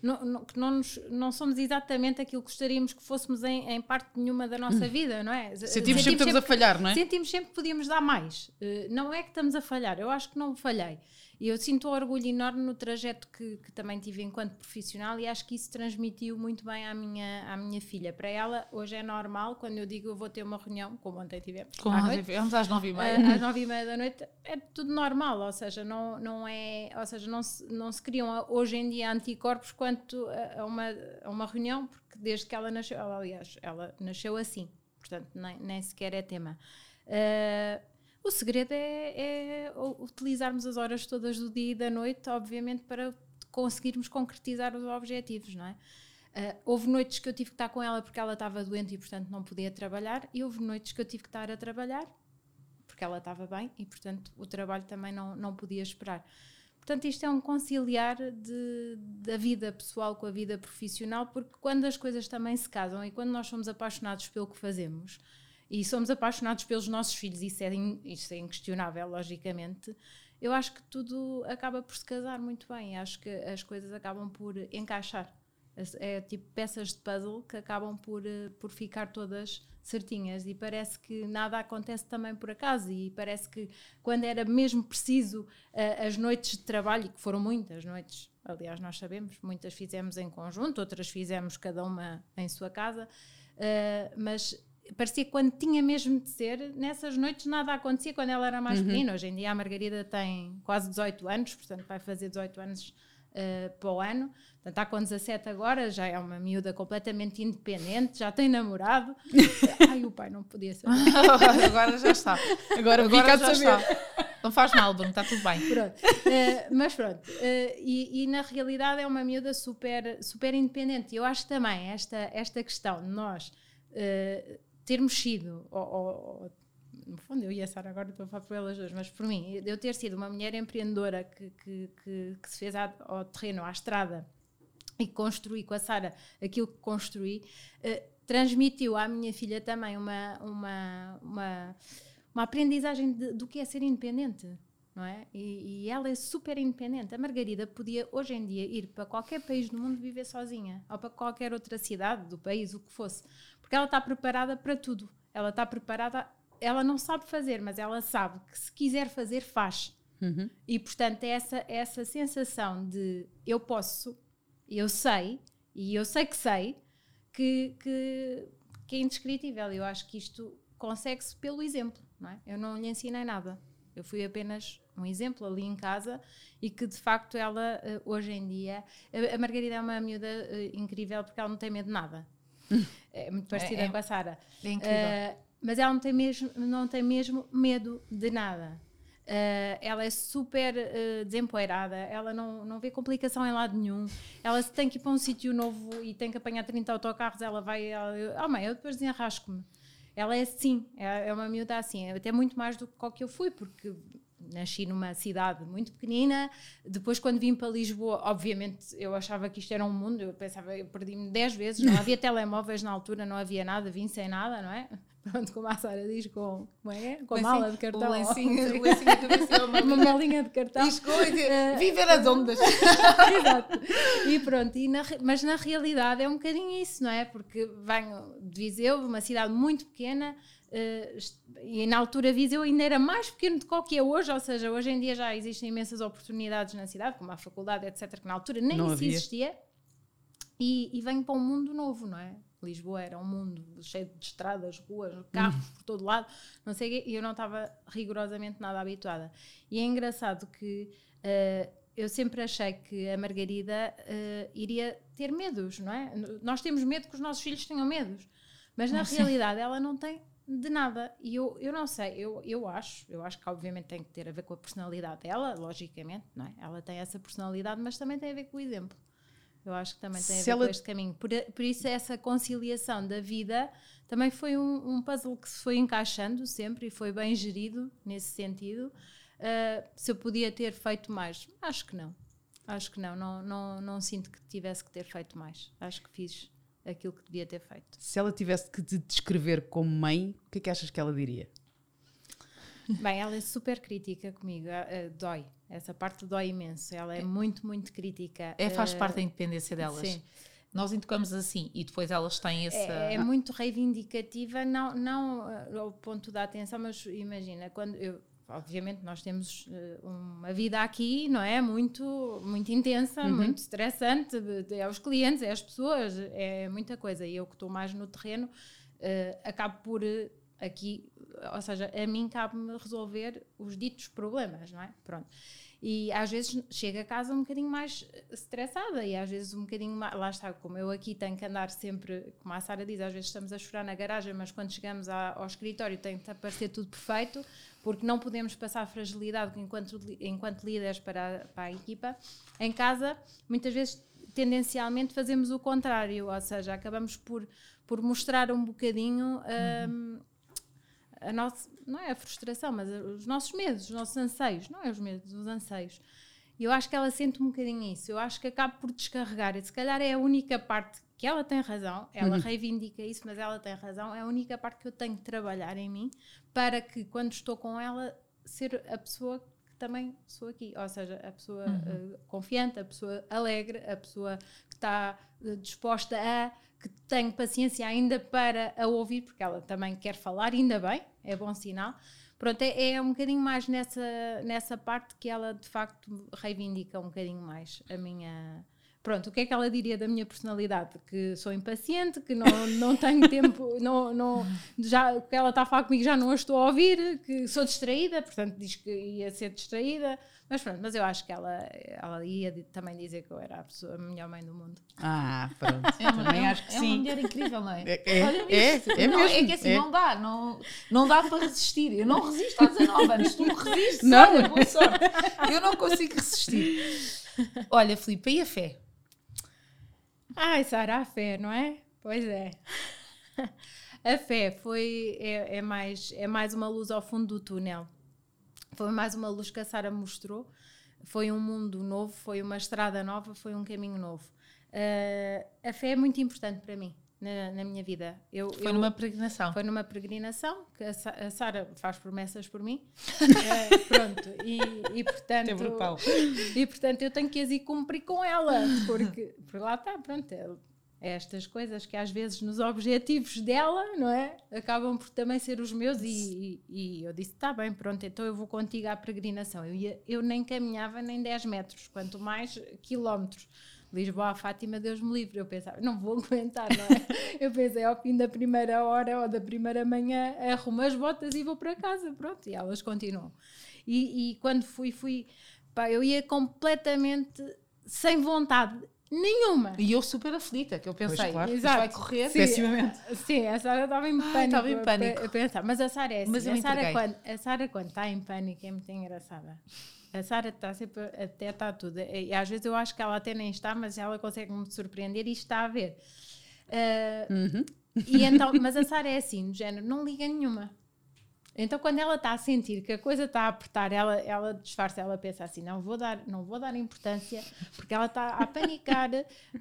não, não- que não, nos- não somos exatamente aquilo que gostaríamos que fôssemos em, em parte nenhuma da nossa vida, não é? Sentimos sempre que estamos a falhar, não é? Sentimos sempre que podíamos dar mais. Eh, não é que estamos a falhar, eu acho que não falhei. E eu sinto um orgulho enorme no trajeto que, que, também tive enquanto profissional e acho que isso transmitiu muito bem à minha, à minha filha. Para ela, hoje é normal, quando eu digo eu vou ter uma reunião, como ontem tivemos, como à noite, tivemos às nove e meia. Uh, às nove e meia da noite, é tudo normal, ou seja, não, não é, ou seja, não se, não se criam hoje em dia anticorpos quanto a, a uma, a uma reunião, porque desde que ela nasceu, ela, aliás, ela nasceu assim, portanto, nem, nem sequer é tema. Uh, o segredo é, é, utilizarmos as horas todas do dia e da noite, obviamente, para conseguirmos concretizar os objetivos, não é? Uh, houve noites que eu tive que estar com ela porque ela estava doente e, portanto, não podia trabalhar, e houve noites que eu tive que estar a trabalhar porque ela estava bem e, portanto, o trabalho também não, não podia esperar. Portanto, isto é um conciliar de, da vida pessoal com a vida profissional, porque quando as coisas também se casam e quando nós somos apaixonados pelo que fazemos, e somos apaixonados pelos nossos filhos, isso é, isso é inquestionável, logicamente. Eu acho que tudo acaba por se casar muito bem, acho que as coisas acabam por encaixar. É tipo peças de puzzle que acabam por, eh, por ficar todas certinhas e parece que nada acontece também por acaso e parece que quando era mesmo preciso uh, as noites de trabalho, que foram muitas noites, aliás nós sabemos, muitas fizemos em conjunto, outras fizemos cada uma em sua casa, uh, mas parecia que quando tinha mesmo de ser, nessas noites nada acontecia quando ela era mais uhum. pequena. Hoje em dia a Margarida tem quase 18 anos, portanto vai fazer 18 anos uh, para o ano. Portanto, está com 17 agora, já é uma miúda completamente independente, já tem namorado. Ai, o pai não podia saber. agora já está. Agora, agora já saber. está. Não faz mal, Bruno, está tudo bem. Pronto. Uh, mas pronto, uh, e, e, na realidade é uma miúda super, super independente. E eu acho também esta, esta questão de nós uh, termos sido, ou, ou, no fundo eu e a Sara agora estou a falar por elas duas, mas por mim, eu ter sido uma mulher empreendedora que, que, que, que se fez ao terreno, à estrada, e construí com a Sara aquilo que construí, uh, transmitiu à minha filha também uma, uma, uma, uma aprendizagem de, do que é ser independente. Não é? E, e, ela é super independente. A Margarida podia hoje em dia ir para qualquer país do mundo viver sozinha, ou para qualquer outra cidade do país, o que fosse. Porque ela está preparada para tudo. Ela está preparada, ela não sabe fazer, mas ela sabe que se quiser fazer, faz. Uhum. E portanto, é essa, essa sensação de eu posso, eu sei, e eu sei que sei, que, que, que é indescritível. Eu acho que isto consegue-se pelo exemplo. Não é? Eu não lhe ensinei nada. Eu fui apenas um exemplo ali em casa e que de facto ela, eh, hoje em dia, a Margarida é uma miúda eh, incrível porque ela não tem medo de nada. É muito parecida é, é, com a Sara. É incrível. Uh, mas ela não tem mesmo, não tem mesmo medo de nada. Uh, ela é super uh, desempoeirada, ela não, não vê complicação em lado nenhum. Ela se tem que ir para um sítio novo e tem que apanhar 30 autocarros, ela vai. Ela, oh mãe, eu depois desenrasco-me. Ela é assim, é, é uma miúda assim, até muito mais do que qual que eu fui, porque nasci numa cidade muito pequenina. Depois, quando vim para Lisboa, obviamente eu achava que isto era um mundo. Eu pensava, eu perdi-me 10 vezes. Não havia telemóveis na altura, não havia nada, vim sem nada, não é? Pronto, como a Sara diz, com, como é? com a mala de cartão. O lencinho, o lencinho de uma, uma malinha de cartão. Escolha, uh, viver as ondas. Exato. E pronto, e na, mas na realidade é um bocadinho isso, não é? Porque venho de Viseu, uma cidade muito pequena, e na altura Viseu ainda era mais pequeno do que é hoje, ou seja, hoje em dia já existem imensas oportunidades na cidade, como a faculdade, etc., que na altura nem não isso existia. E, e venho para um mundo novo, não é? Lisboa era um mundo cheio de estradas, ruas, carros por todo lado, não sei o quê, e eu não estava rigorosamente nada habituada. E é engraçado que uh, eu sempre achei que a Margarida uh, iria ter medos, não é? Nós temos medo que os nossos filhos tenham medos, mas na realidade ela não tem de nada. E eu, eu não sei, eu, eu acho, eu acho que obviamente tem que ter a ver com a personalidade dela, logicamente, não é? Ela tem essa personalidade, mas também tem a ver com o exemplo. Eu acho que também tem a ver ela... com este caminho. Por, por isso, essa conciliação da vida também foi um, um, puzzle que se foi encaixando sempre e foi bem gerido nesse sentido. Uh, se eu podia ter feito mais, acho que não. Acho que não. Não, não, não sinto que tivesse que ter feito mais. Acho que fiz aquilo que devia ter feito. Se ela tivesse que te descrever como mãe, o que é que achas que ela diria? Bem, ela é super crítica comigo, uh, dói. Essa parte dói imenso. Ela é, é. muito, muito crítica. É, faz uh, parte da independência delas. Sim. Nós educamos assim e depois elas têm essa. É, é muito reivindicativa, não, não ao ponto da atenção, mas imagina, quando eu obviamente nós temos uh, uma vida aqui, não é? Muito, muito intensa, uhum. muito estressante, é os clientes, é as pessoas, é muita coisa. E eu que estou mais no terreno, uh, acabo por aqui, ou seja, a mim cabe-me resolver os ditos problemas, não é? Pronto. E às vezes chego a casa um bocadinho mais estressada e às vezes um bocadinho mais. Lá está, como eu aqui tenho que andar sempre, como a Sara diz, às vezes estamos a chorar na garagem, mas quando chegamos à, ao escritório tem que aparecer tudo perfeito, porque não podemos passar fragilidade enquanto, enquanto líderes para para a equipa. Em casa, muitas vezes, tendencialmente, fazemos o contrário, ou seja, acabamos por, por mostrar um bocadinho. Uhum. Um, a nossa, não é a frustração, mas os nossos medos, os nossos anseios, não é os medos, os anseios. E eu acho que ela sente um bocadinho isso. Eu acho que acaba por descarregar. E se calhar é a única parte que ela tem razão, ela uhum. reivindica isso, mas ela tem razão. É a única parte que eu tenho que trabalhar em mim para que, quando estou com ela, ser a pessoa que também sou aqui. Ou seja, a pessoa uhum. uh, confiante, a pessoa alegre, a pessoa que está uh, disposta a que tenho paciência ainda para a ouvir, porque ela também quer falar, ainda bem, é bom sinal. Pronto, é, é um bocadinho mais nessa, nessa parte que ela de facto reivindica um bocadinho mais a minha. Pronto, o que é que ela diria da minha personalidade? Que sou impaciente, que não, não tenho tempo, não, não, já, que ela está a falar comigo já não a estou a ouvir, que sou distraída, portanto diz que ia ser distraída. Mas pronto, mas eu acho que ela, ela ia também dizer que eu era a, pessoa, a melhor mãe do mundo. Ah, pronto. É uma, também é, acho que é sim. uma mulher incrível, não é? É, é, Olha é, é, não, mesmo, é que assim, é. não dá, não, não dá para resistir. Eu não resisto há 19 anos, tu resistes, não. olha, boa sorte. Eu não consigo resistir. Olha, Filipe, e a fé? Ai, Sara, a fé, não é? Pois é. A fé foi, é, é, mais, é mais uma luz ao fundo do túnel foi mais uma luz que a Sara mostrou. Foi um mundo novo, foi uma estrada nova, foi um caminho novo. Uh, a fé é muito importante para mim. Na, na minha vida. Eu, foi eu, numa peregrinação. Foi numa peregrinação que a, a Sara faz promessas por mim. uh, pronto, e, e portanto. Brutal. E portanto eu tenho que as ir cumprir com ela, porque, porque lá está, pronto, estas coisas que às vezes nos objetivos dela, não é? Acabam por também ser os meus e, e, e eu disse, está bem, pronto, então eu vou contigo à peregrinação. Eu, ia, eu nem caminhava nem 10 metros, quanto mais quilómetros. Lisboa a Fátima, Deus me livre. Eu pensava, não vou aguentar, não é? eu pensei, ao fim da primeira hora ou da primeira manhã, arrumo as botas e vou para casa, pronto, e elas continuam. E, e quando fui, fui, pá, eu ia completamente sem vontade Nenhuma. E eu super aflita, que eu pensei, pois, claro. Exato. vai correr sim, pessimamente. Sim, a Sara estava em pânico. Estava em pânico. A, pensar. Mas a Sara é assim. Mas a Sara quando, a Sara quando está em pânico é muito engraçada. A Sara está sempre, até está tudo. E às vezes eu acho que ela até nem está, mas ela consegue me surpreender e está a ver. Uh, uhum. e então, mas a Sara é assim, no género, não liga nenhuma. Então, quando ela está a sentir que a coisa está a apertar, ela, ela disfarça, ela pensa assim: não vou dar, não vou dar importância, porque ela está a panicar,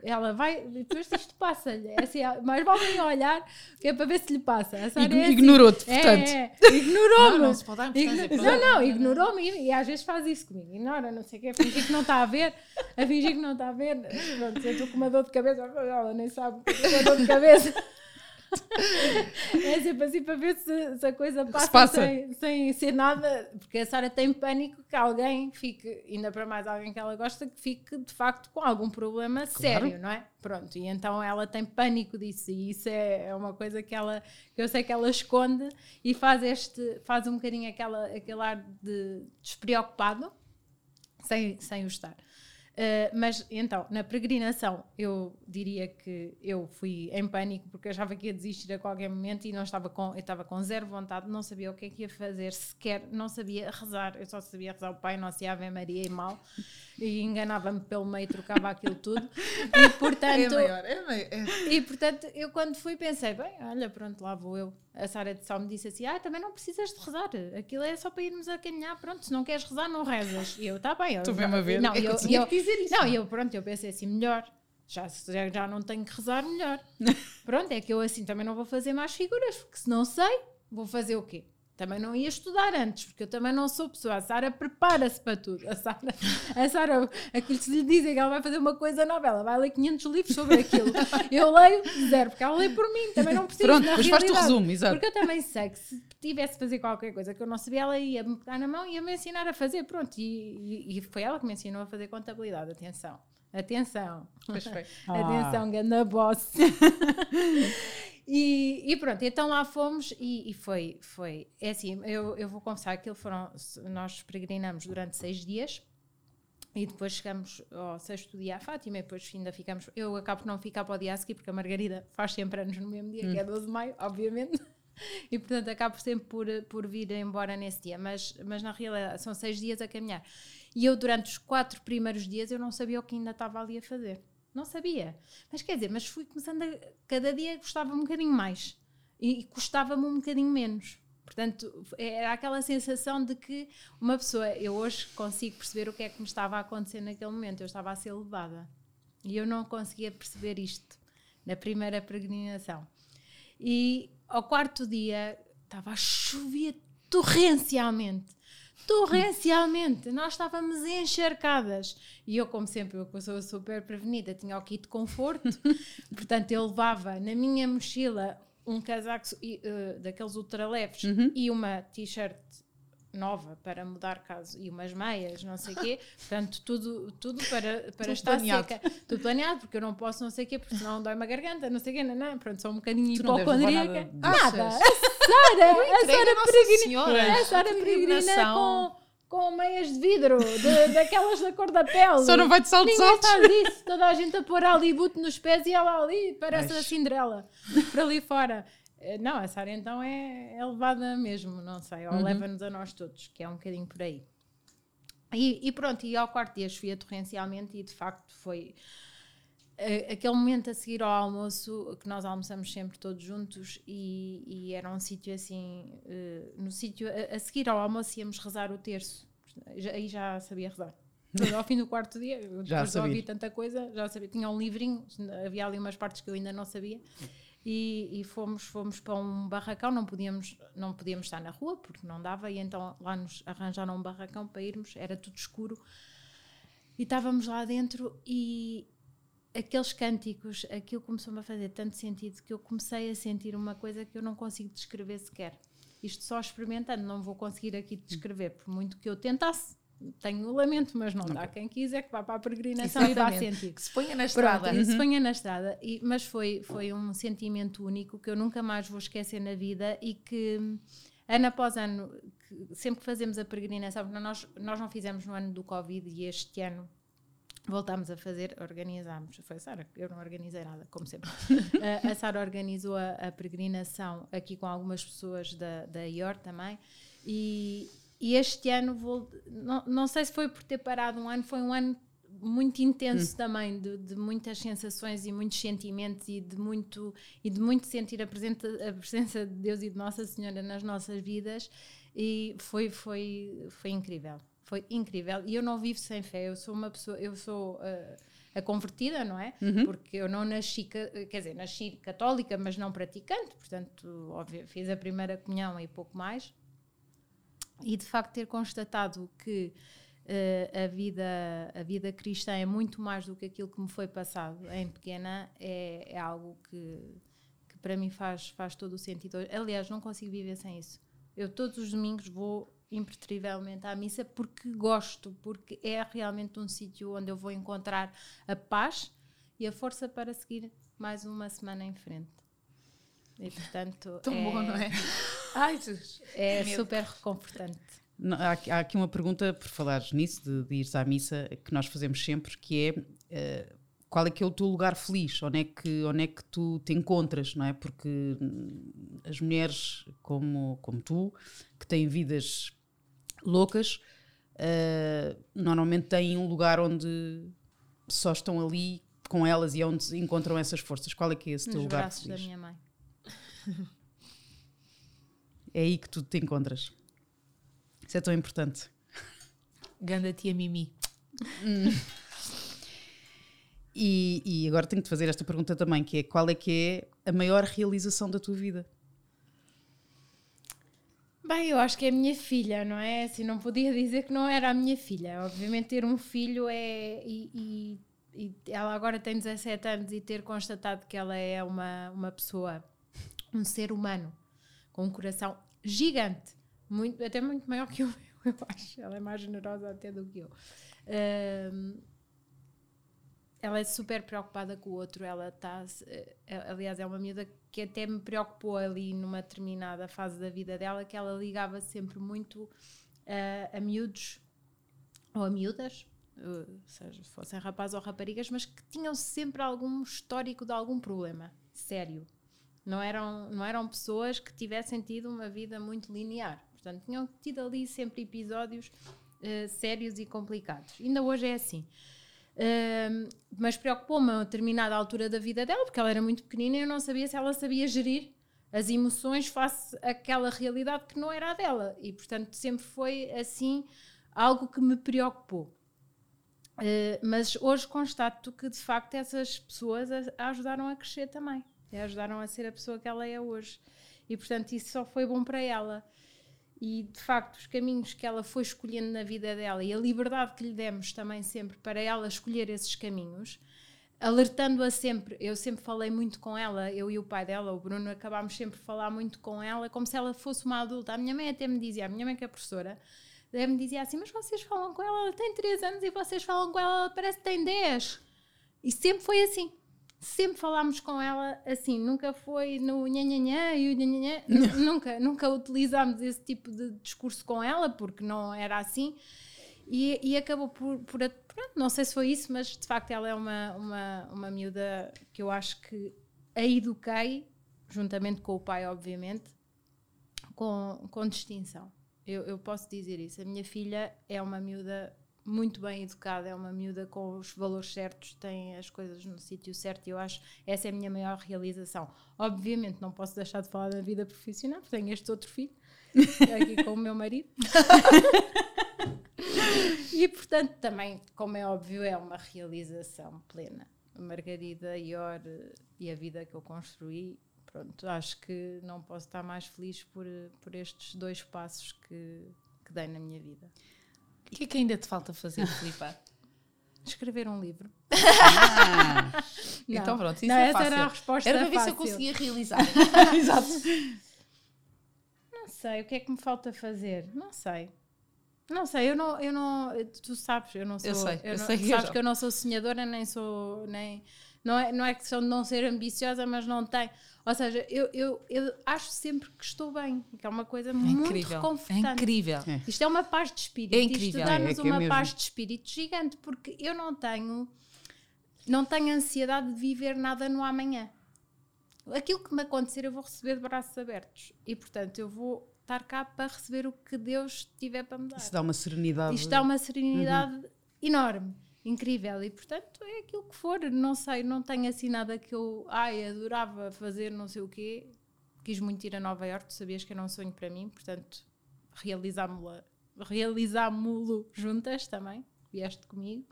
ela vai, depois isto passa-lhe. É assim, mais vale nem olhar, que é para ver se lhe passa. É assim, Ignorou-te, é, portanto. É, ignorou-me. Não, não se pode dar importância. não, não, ignorou-me e, e, às vezes faz isso comigo. Ignora, não sei o quê, a fingir que não está a ver, a fingir que não está a ver. Pronto, eu estou com uma dor de cabeça, ela nem sabe que eu dor de cabeça é sempre assim para ver se, se a coisa passa, se passa. Sem, sem ser nada, porque a Sara tem pânico que alguém fique, ainda para mais alguém que ela gosta, que fique de facto com algum problema claro. sério, não é? Pronto, e então ela tem pânico disso, e isso é, é uma coisa que ela que eu sei que ela esconde e faz este, faz um bocadinho aquela, aquele ar de despreocupado sem, sem o estar. Uh, mas então, na peregrinação, eu diria que eu fui em pânico porque achava que ia desistir a qualquer momento e não estava com, eu estava com zero vontade, não sabia o que é que ia fazer, sequer não sabia rezar, eu só sabia rezar o Pai Nosso e Ave Maria e mal e enganava-me pelo meio, trocava aquilo tudo. E portanto, é maior, é maior. É. E portanto, eu quando fui pensei, bem, olha, pronto, lá vou eu. A Sara de Sal me disse assim: Ah, também não precisas de rezar, aquilo é só para irmos a caminhar, pronto, se não queres rezar, não rezas. E eu, está bem, tu vem-me a ver. Não, é eu, eu, eu, dizer isso. Não, eu, pronto, eu pensei assim, melhor. Já, já, já não tenho que rezar, melhor. pronto, é que eu assim também não vou fazer mais figuras, porque se não sei, vou fazer o quê? Também não ia estudar antes, porque eu também não sou pessoa. A Sara prepara-se para tudo. A Sara, a Sara, aquilo que se lhe dizem que ela vai fazer uma coisa nova, ela vai ler 500 livros sobre aquilo. Eu leio zero, porque ela lê por mim, também não preciso. Pronto, depois faz-te o resumo, exato. Porque eu também sei que se tivesse a fazer qualquer coisa que eu não sabia, ela ia me pegar na mão e ia me ensinar a fazer. Pronto, e, e- e foi ela que me ensinou a fazer contabilidade. Atenção, atenção. Pois foi. Ah. Atenção, ganda boss. e, e pronto, então lá fomos e, e foi, foi. É assim, eu, eu vou confessar que foram. Nós peregrinamos durante seis dias. E depois chegamos ao sexto dia à Fátima e depois ainda ficamos. Eu acabo por não ficar para o dia a seguir, porque a Margarida faz sempre anos no mesmo dia, que é 12 de maio, obviamente. E portanto acabo sempre por, por vir embora nesse dia. Mas, mas na realidade são seis dias a caminhar. E eu, durante os quatro primeiros dias, eu não sabia o que ainda estava ali a fazer. Não sabia. Mas quer dizer, mas fui começando a. Cada dia gostava um bocadinho mais. E, e custava-me um bocadinho menos. Portanto, era aquela sensação de que uma pessoa. Eu hoje consigo perceber o que é que me estava a acontecer naquele momento. Eu estava a ser levada. E eu não conseguia perceber isto na primeira peregrinação. E ao quarto dia estava a chover torrencialmente. Torrencialmente, nós estávamos encharcadas. E eu, como sempre, eu sou super prevenida, tinha o kit de conforto, portanto, eu levava na minha mochila um casaco eh, daqueles ultra leves e uma t-shirt nova para mudar caso e umas meias, não sei o quê, portanto, tudo, tudo para, para Tudo estar planeado. seca, tudo planeado, porque eu não posso não sei o quê, porque senão dói-me a garganta, não sei o quê, não, não, pronto, sou um bocadinho Tu não hipocondríaca. nada Nada, a Sara, a Sara peregrina, Senhora. a Sara peregrina com, com meias de vidro, de- daquelas da cor da pele. Só não vai de saltos Ninguém altos. sabe disso, toda a gente a pôr ali boot nos pés e ela ali, parece Ai. a Cinderela, para ali fora. Eh, Não, a Sara então é, é levada mesmo, não sei, ou leva-nos a nós todos, que é um bocadinho por aí. E, e pronto, e ao quarto dia chovia torrencialmente e de facto foi eh, aquele momento a seguir ao almoço, que nós almoçamos sempre todos juntos e, e era um sítio assim, eh, no sítio, a, a seguir ao almoço íamos rezar o terço, Já- aí já sabia rezar. Portanto, Ao fim do quarto dia, Já depois de ouvir sabia. tanta coisa, já sabia. Tinha um livrinho, havia ali umas partes que eu ainda não sabia. E, e fomos, fomos para um barracão, não podíamos, não podíamos estar na rua porque não dava, e então lá nos arranjaram um barracão para irmos, era tudo escuro. E estávamos lá dentro e aqueles cânticos, aquilo começou-me a fazer tanto sentido que eu comecei a sentir uma coisa que eu não consigo descrever sequer. Isto só experimentando, não vou conseguir aqui descrever, por muito que eu tentasse. Tenho o lamento, mas não dá. Quem quiser que vá para a peregrinação e vá sentir. Que se ponha na Pronto, estrada. e se ponha na estrada. E- mas foi, foi um sentimento único que eu nunca mais vou esquecer na vida e que ano após ano, que sempre que fazemos a peregrinação, porque nós, nós não fizemos no ano do Covid e este ano voltámos a fazer, organizámos. Foi a Sara, eu não organizei nada, como sempre. a, a Sara organizou a, a peregrinação aqui com algumas pessoas da, da IOR também. E, e este ano, vou, não, não sei se foi por ter parado um ano, foi um ano muito intenso também, de, de muitas sensações e muitos sentimentos e de muito, e de muito sentir a, presente, a presença de Deus e de Nossa Senhora nas nossas vidas. E foi, foi, foi incrível. Foi incrível. E eu não vivo sem fé. Eu sou uma pessoa, eu sou ah, a convertida, não é? Porque eu não nasci, quer dizer, nasci católica, mas não praticante. Portanto, óbvio, fiz a primeira comunhão e pouco mais. E de facto ter constatado que eh, a, vida, a vida cristã é muito mais do que aquilo que me foi passado em pequena, é, é algo que, que para mim faz, faz todo o sentido. Aliás, não consigo viver sem isso. Eu todos os domingos vou impertrivelmente à missa porque gosto, porque é realmente um sítio onde eu vou encontrar a paz e a força para seguir mais uma semana em frente. E portanto Tão é, bom, não é? Ai, Jesus. é Medo. super reconfortante. Não, há, aqui- há aqui uma pergunta, por falares nisso, de, de ires à missa, que nós fazemos sempre, que é eh, qual é que é o teu lugar feliz? Onde é, que, onde é que tu te encontras, não é? Porque hum, as mulheres como, como tu, que têm vidas loucas, eh, normalmente têm um lugar onde só estão ali com elas e é onde encontram essas forças. Qual é que é esse teu Nos lugar braços da feliz? minha mãe. É aí que tu te encontras. Isso é tão importante. Ganda tia Mimi. E, e agora tenho que te fazer esta pergunta também, que é qual é que é a maior realização da tua vida? Bem, eu acho que é a minha filha, não é? Assim, não podia dizer que não era a minha filha. Obviamente, ter um filho é. E, e, e ela agora tem 17 anos e ter constatado que ela é uma, uma pessoa, um ser humano, com um coração gigante, muito, até muito maior que o meu, eu acho. Ela é mais generosa até do que eu. Um, ela é super preocupada com o outro. Ela está, aliás, é uma miúda que até me preocupou ali numa determinada fase da vida dela, que ela ligava sempre muito uh, a miúdos ou a miúdas, uh, seja fossem rapazes ou raparigas, mas que tinham sempre algum histórico de algum problema sério. Não eram, não eram pessoas que tivessem tido uma vida muito linear. Portanto, tinham tido ali sempre episódios uh, sérios e complicados. Ainda hoje é assim. Uh, mas preocupou-me a determinada altura da vida dela, porque ela era muito pequenina e eu não sabia se ela sabia gerir as emoções face àquela realidade que não era a dela. E, portanto, sempre foi assim algo que me preocupou. Uh, mas hoje constato que, de facto, essas pessoas a, a ajudaram a crescer também. Ajudaram a ser a pessoa que ela é hoje. E, portanto, isso só foi bom para ela e de facto os caminhos que ela foi escolhendo na vida dela e a liberdade que lhe demos também sempre para ela escolher esses caminhos, alertando-a sempre. Eu sempre falei muito com ela, eu e o pai dela, o Bruno, acabámos sempre a falar muito com ela, como se ela fosse uma adulta. A minha mãe até me dizia, a minha mãe que é professora, me dizia assim: Mas vocês falam com ela, ela tem 3 anos e vocês falam com ela, ela parece que tem 10. E sempre foi assim sempre falámos com ela assim, nunca foi no nhanhanhã e o nhanhanhã, nunca, nunca utilizámos esse tipo de discurso com ela, porque não era assim, e, e acabou por, por pronto, não sei se foi isso, mas de facto ela é uma, uma, uma miúda que eu acho que a eduquei, juntamente com o pai, obviamente, com, com distinção. Eu, eu posso dizer isso. A minha filha é uma miúda muito bem educada, é uma miúda com os valores certos, tem as coisas no sítio certo e eu acho essa é a minha maior realização. Obviamente não posso deixar de falar da vida profissional, porque tenho este outro filho aqui com o meu marido. e portanto também, como é óbvio, é uma realização plena. A Margarida Ior e a vida que eu construí, pronto, acho que não posso estar mais feliz por, por estes dois passos que, que dei na minha vida. O que é que ainda te falta fazer, Filipa? Escrever um livro. Ah, então pronto, isso não, é essa fácil. era a resposta Era para ver fácil. se eu conseguia realizar. Exato. Não sei, o que é que me falta fazer? Não sei. Não sei, eu não, eu não, tu sabes, eu não sou, Eu sei, eu não, sei tu que eu sabes que eu não sou sonhadora, nem sou, nem, não é, não é questão de não ser ambiciosa, mas não tem, ou seja, eu, eu, eu acho sempre que estou bem, que é uma coisa É muito incrível. É reconfortante. incrível. É. Isto é uma paz de espírito. É incrível. Isto dá-nos É, é é uma mesmo. paz de espírito gigante, porque eu não tenho, não tenho ansiedade de viver nada no amanhã. Aquilo que me acontecer, eu vou receber de braços abertos. E, portanto, eu vou estar cá para receber o que Deus tiver para me dar. Isso dá uma serenidade. Isto dá uma serenidade enorme, incrível. E, portanto, é aquilo que for. Não sei, não tenho assim nada que eu ai, adorava fazer, não sei o quê. Quis muito ir a Nova Iorque, tu sabias que era um sonho para mim, portanto, realizámo-lo realizámo-lo juntas também. Vieste comigo.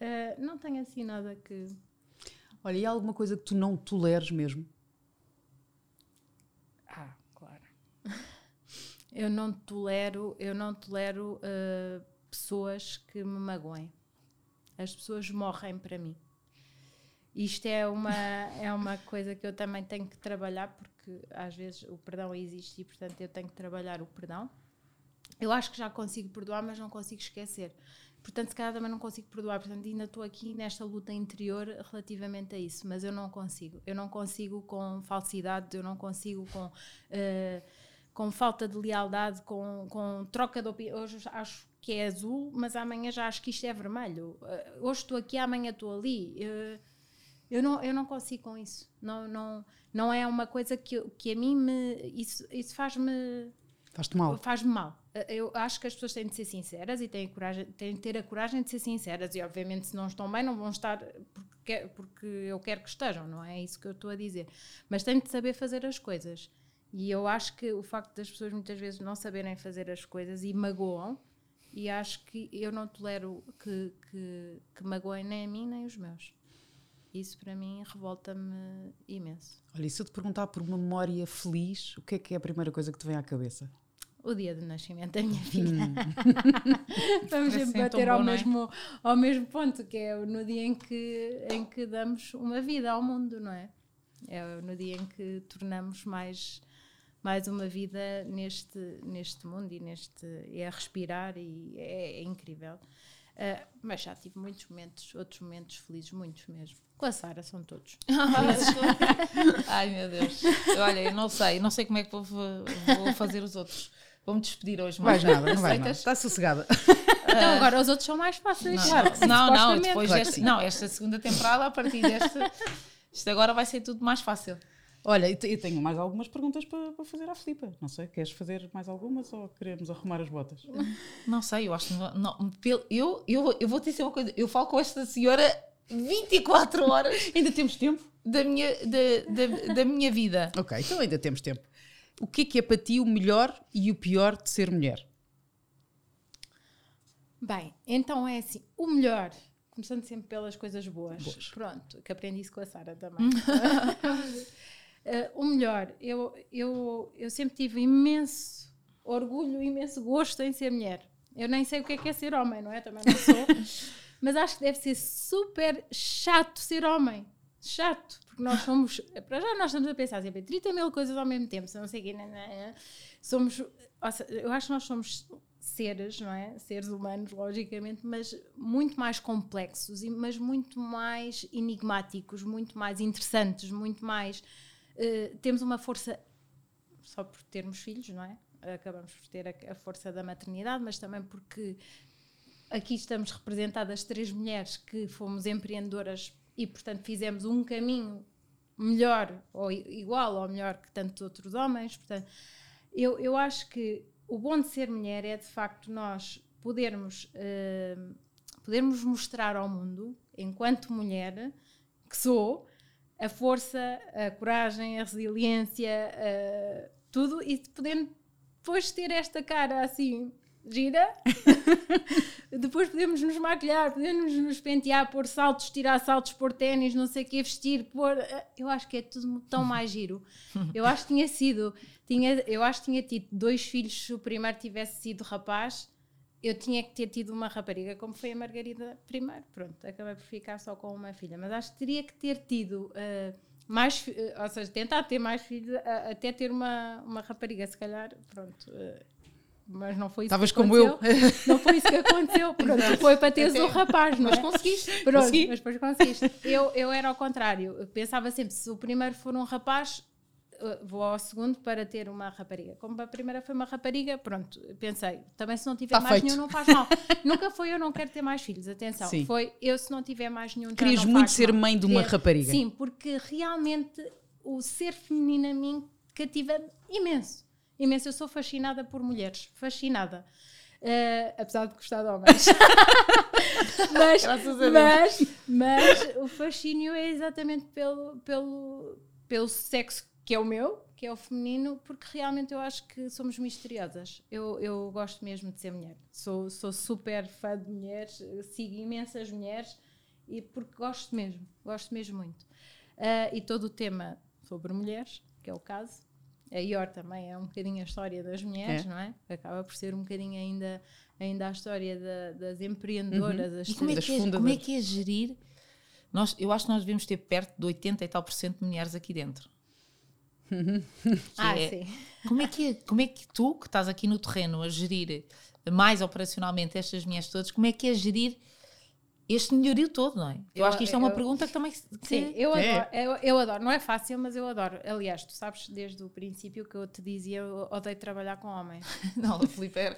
Ah, não tenho assim nada que. Olha, e há alguma coisa que tu não toleres mesmo? Ah, claro. Eu não tolero, eu não tolero uh, pessoas que me magoem. As pessoas morrem para mim. Isto é uma, é uma coisa que eu também tenho que trabalhar, porque às vezes o perdão existe e, portanto, eu tenho que trabalhar o perdão. Eu acho que já consigo perdoar, mas não consigo esquecer. Portanto, se calhar também não consigo perdoar. Portanto, ainda estou aqui nesta luta interior relativamente a isso, mas eu não consigo. Eu não consigo com falsidade, eu não consigo com, eh, com falta de lealdade, com, com troca de opinião. Hoje acho que é azul, mas amanhã já acho que isto é vermelho. Eh, hoje estou aqui, amanhã estou ali. Eh, eu não, eu não consigo com isso. Não, não, não é uma coisa que, que a mim me. Isso, isso faz-me Faz-te mal. faz-me mal. Eu acho que as pessoas têm de ser sinceras e têm, a coragem, têm de ter a coragem de ser sinceras. E, obviamente, se não estão bem, não vão estar porque, porque eu quero que estejam, não é isso que eu estou a dizer. Mas têm de saber fazer as coisas. E eu acho que o facto das pessoas muitas vezes não saberem fazer as coisas e magoam, e acho que eu não tolero que, que, que magoem nem a mim nem os meus. Isso para mim revolta-me imenso. Olha, e se eu te perguntar por uma memória feliz, o que é que é a primeira coisa que te vem à cabeça? O dia do nascimento da minha filha. Hum. Vamos sempre bater bom, ao, é? mesmo, ao mesmo ponto, que é no dia em que, em que damos uma vida ao mundo, não é? É no dia em que tornamos mais, mais uma vida neste, neste mundo e neste é a respirar e é, é incrível. Ah, mas já tive muitos momentos, outros momentos felizes, muitos mesmo. Com a Sara são todos. Ai meu Deus. Olha, eu não sei, não sei como é que vou, vou fazer os outros. Vou-me despedir hoje, Não vais nada, não vais nada. Está sossegada. Então agora os outros são mais fáceis. Não, não, não, supostamente. depois Claro sim. não, esta segunda temporada, a partir desta, isto agora vai ser tudo mais fácil. Olha, eu tenho mais algumas perguntas para, para fazer à Filipa. Não sei, queres fazer mais algumas ou queremos arrumar as botas? Não sei, eu acho que não, não, eu, eu, eu vou te dizer uma coisa, eu falo com esta senhora 24 horas Ainda temos tempo? da minha, da, da, da minha vida. Ok, então ainda temos tempo. O que é que é para ti o melhor e o pior de ser mulher? Bem, então é assim, o melhor, começando sempre pelas coisas boas. Boas. Pronto, que aprendi isso com a Sara também. Eh, o melhor, eu, eu, eu sempre tive imenso orgulho, imenso gosto em ser mulher. Eu nem sei o que é que é ser homem, não é? Também não sou. Mas acho que deve ser super chato ser homem. Chato, porque nós somos. Para já nós estamos a pensar sempre em 30 mil coisas ao mesmo tempo, se não sei o quê. né, né, né. Somos. seja, Eu acho que nós somos seres, não é? Seres humanos, logicamente, mas muito mais complexos, mas muito mais enigmáticos, muito mais interessantes, muito mais. Eh, temos uma força só por termos filhos, não é? Acabamos por ter a, a força da maternidade, mas também porque aqui estamos representadas três mulheres que fomos empreendedoras e, portanto, fizemos um caminho melhor ou igual ou melhor que tantos outros homens. Portanto, eu, eu acho que o bom de ser mulher é, de facto, nós podermos, eh, podermos mostrar ao mundo, enquanto mulher que sou, a força, a coragem, a resiliência, tudo, e de poder depois ter esta cara assim gira, depois podemos nos maquilhar, podemos nos pentear, pôr saltos, tirar saltos, pôr ténis, não sei o quê, vestir, pôr. eh, Eu acho que é tudo tão mais giro. Eu acho que tinha sido, tinha, eu acho que tinha tido dois filhos, se o primeiro tivesse sido rapaz. Eu tinha que ter tido uma rapariga, como foi a Margarida primeiro. Pronto, acabei por ficar só com uma filha. Mas acho que teria que ter tido eh, mais, eh, ou seja, tentar ter mais filhos, a- até ter uma, uma rapariga, se calhar. Pronto. mas não foi isso Estavas que como eu. aconteceu. Não foi isso que aconteceu. Pronto, foi para teres Até- um rapaz, não Mas é? conseguiste. Pronto, Consegui. mas depois conseguiste. Eu, eu era ao contrário. Eu pensava sempre, se o primeiro for um rapaz, vou ao segundo para ter uma rapariga. Como a primeira foi uma rapariga, pronto, pensei, também se não tiver Tá mais feito. nenhum não faz mal. Nunca foi eu não quero ter mais filhos, atenção. Sim. Foi eu se não tiver mais nenhum Querias muito ser mal. mãe de uma rapariga. Sim, porque realmente o ser feminino a mim cativa imenso. Imenso. Eu sou fascinada por mulheres. Fascinada. Eh, apesar de gostar de homens. mas, mas, mas o fascínio é exatamente pelo, pelo, pelo sexo que é o meu, que é o feminino, porque realmente eu acho que somos misteriosas. Eu, eu gosto mesmo de ser mulher. Sou, sou super fã de mulheres, sigo imensas mulheres e porque gosto mesmo, gosto mesmo muito. Ah, e todo o tema sobre mulheres, que é o caso. A IOR também é um bocadinho a história das mulheres, É. não é? Acaba por ser um bocadinho ainda, ainda a história da- das empreendedoras. as E como é, Das que é, como é que é gerir? Nós, eu acho que nós devemos ter perto de 80 e tal por cento de mulheres aqui dentro. Ah, é- sim. Como é, que é, como é que tu, que estás aqui no terreno a gerir mais operacionalmente estas mulheres todas, como é que é gerir este melhorio todo, não é? Eu, Eu- acho que isto é uma eu- pergunta que também. que- Sim, eu É. adoro, eu, eu adoro. Não é fácil, mas eu adoro. Aliás, tu sabes desde o princípio que eu te dizia, eu odeio trabalhar com homens. Não, a Filipe era.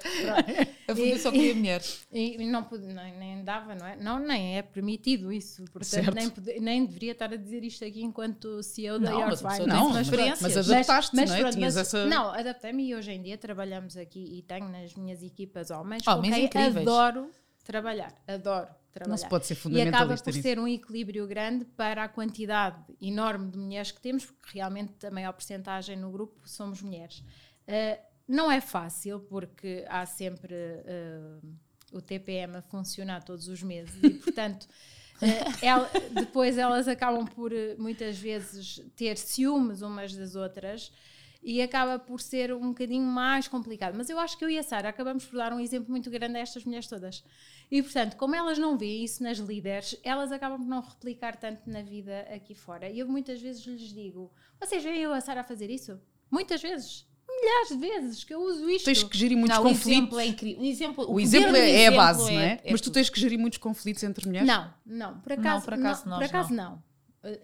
A Filipe só queria mulheres. E, e não pude, nem, nem dava, não é? Não, nem é permitido isso. Portanto, Certo. nem, nem deveria estar a dizer isto aqui enquanto CEO da Não, York mas Wine. Não, uma mas, experiência. mas Mas- adaptaste, não é? pronto, Tinhas mas- essa... Não, adaptei-me e hoje em dia trabalhamos aqui e tenho nas minhas equipas homens Homens com quem incríveis. adoro trabalhar. Adoro trabalhar. Não se pode ser E acaba fundamentalista por ser um equilíbrio grande para a quantidade enorme de mulheres que temos, porque realmente a maior porcentagem no grupo somos mulheres. Uh, não é fácil, porque há sempre uh, o TPM a funcionar todos os meses e, portanto, Eh, ela- depois elas acabam por muitas vezes ter ciúmes umas das outras e acaba por ser um bocadinho mais complicado. Mas eu acho que eu e a Sara acabamos por dar um exemplo muito grande a estas mulheres todas. E portanto, como elas não veem isso nas líderes, elas acabam por não replicar tanto na vida aqui fora. E eu muitas vezes lhes digo: vocês veem eu e a Sara a fazer isso? Muitas vezes. Milhares de vezes que eu uso isto. Tens que gerir muitos Não, o conflitos. exemplo é incrível. O exemplo, O poder exemplo é, é a exemplo base, não é? é Mas tu tens que gerir muitos conflitos entre mulheres? Não, não, por acaso, por acaso não, nós por acaso não. Uh,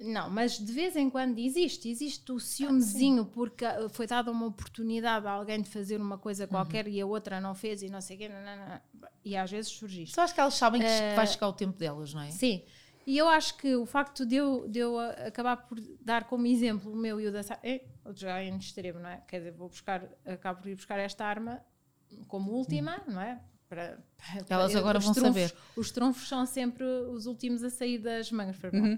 Não, mas de vez em quando existe, existe o ciúmezinho porque uh, foi dada uma oportunidade a alguém de fazer uma coisa qualquer e a outra não fez e não sei o quê, não, não, não. e às vezes surge isto. Só acho que elas sabem que Eh, vai chegar o tempo delas, não é? Sim, e eu acho que o facto de eu, de eu acabar por dar como exemplo o meu e o da Sara, outro já é em extremo, não é? Quer dizer, vou buscar, acabo por ir buscar esta arma como última, não é? Para, para- Elas agora vão trunfos- saber. Os trunfos são sempre os últimos a sair das mangas. para mim.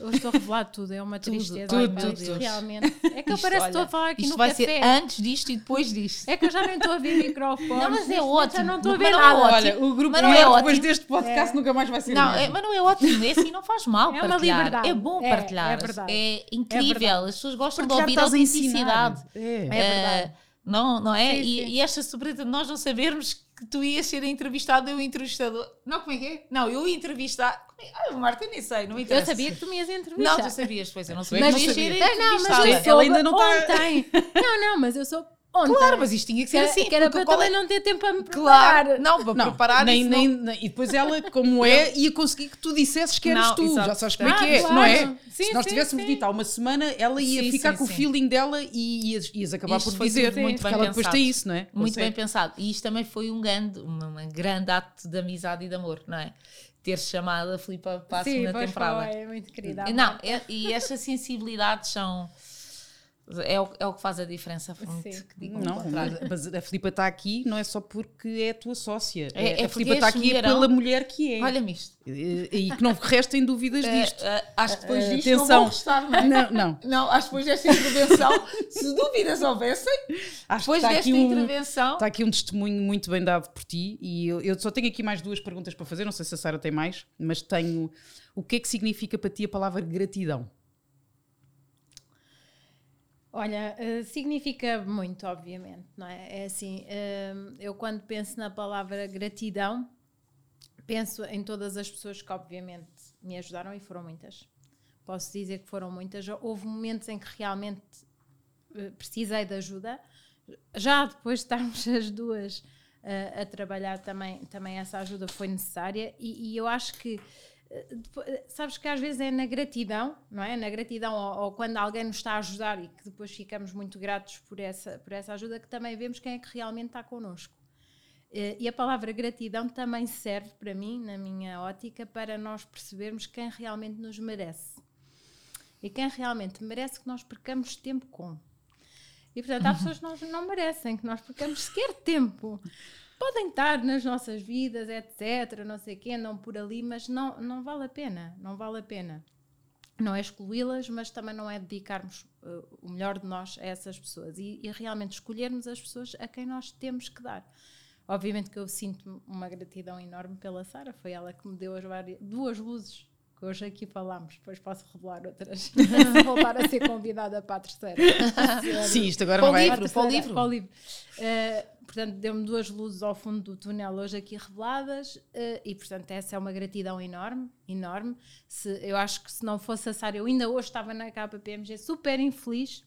Eu estou a revelar tudo, é uma tristeza. tudo, tudo, tudo. Realmente. É que eu parece que estou a falar aqui isto no vai café. ser antes disto e depois disto. É que eu já nem estou a ver microfones. Não, mas é ótimo. Já não estou a ver não é nada. Olha, o grupo não é depois ótimo. deste podcast nunca mais vai ser Não, é, mas não é ótimo, é assim, não faz mal É uma partilhar. liberdade. É bom É, partilhar. é verdade. É incrível. verdade. As pessoas gostam Partilhar de ouvir a autenticidade. É. É Eh, verdade. Não, não é? Sim, e, sim. e esta surpresa de nós não sabermos que tu ias ser entrevistado, eu entrevistador. Não, como é que é? Não, eu ia entrevistar. É? Ah, Marta, nem sei, não me Eu interessa. sabia que tu me ias entrevistar. Não, tu sabias, pois eu não sabia. que Mas não ia sabia. ser Não, não, mas eu entrevistada. Ela soube ainda não tá- ontem. Não, não, mas eu sou ontem. Claro, mas isto tinha que que ser era, assim. que era para qual é- também não ter tempo para me preparar. Claro, não, para Não, preparar nem, isso nem, não- E depois ela, como é, ia conseguir que tu dissesses que eras Não, tu. exato. Já sabes como é Ah, que é, claro. não é? Sim, Se nós sim, tivéssemos sim. dito há uma semana, ela ia Sim, ficar com o feeling dela e ias, ias acabar Isto por dizer. muito bem ela depois pensado. tem isso, não é? Muito bem pensado. E isto também foi um grande, uma grande ato de amizade e de amor, não é? Ter chamado a Filipa para a Sim, segunda temporada. é muito querida. Não, é- e estas sensibilidades são. É o, é o que faz a diferença. O Não, contrário. mas a Filipa está aqui não é só porque é a tua sócia. É- é a Filipa está és aqui mulherão. pela mulher que é. Olha-me isto. E, e que não restem dúvidas disto. Eh, eh, acho que depois Eh, disto não vão restar, não é? Não, não. Não, acho que depois desta intervenção, se dúvidas houvessem, Acho depois que está desta aqui, um, intervenção. está aqui um testemunho muito bem dado por ti e eu, eu só tenho aqui mais duas perguntas para fazer, não sei se a Sara tem mais, mas tenho o que é que significa para ti a palavra gratidão? Olha, eh, significa muito, obviamente, não é? É assim, eh, eu quando penso na palavra gratidão, penso em todas as pessoas que, obviamente, me ajudaram e foram muitas. Posso dizer que foram muitas. Houve momentos em que realmente eh, precisei de ajuda. Já depois de estarmos as duas eh, a trabalhar, também, também essa ajuda foi necessária. E, e eu acho que sabes que às vezes é na gratidão, não é? Na gratidão ou, ou quando alguém nos está a ajudar e que depois ficamos muito gratos por essa, por essa ajuda, que também vemos quem é que realmente está connosco. Eh, E a palavra gratidão também serve para mim, na minha ótica, para nós percebermos quem realmente nos merece. E quem realmente merece que nós percamos tempo com. E portanto, há pessoas que não merecem que nós percamos sequer tempo. Podem estar nas nossas vidas, etc., não sei o quê, andam por ali, mas não, não vale a pena, não vale a pena. Não é excluí-las, mas também não é dedicarmos uh, o melhor de nós a essas pessoas e, e realmente escolhermos as pessoas a quem nós temos que dar. Obviamente que eu sinto uma gratidão enorme pela Sara, foi ela que me deu as várias, duas luzes que hoje aqui falámos, depois posso revelar outras. Voltar a ser convidada para a terceira. Sim, isto agora Para não vai. livro, Para o livro. para o livro. Eh, portanto, deu-me duas luzes ao fundo do túnel hoje aqui reveladas eh, e, portanto, essa é uma gratidão enorme, enorme. Se, eu acho que se não fosse a Sara, eu ainda hoje estava na KPMG super infeliz.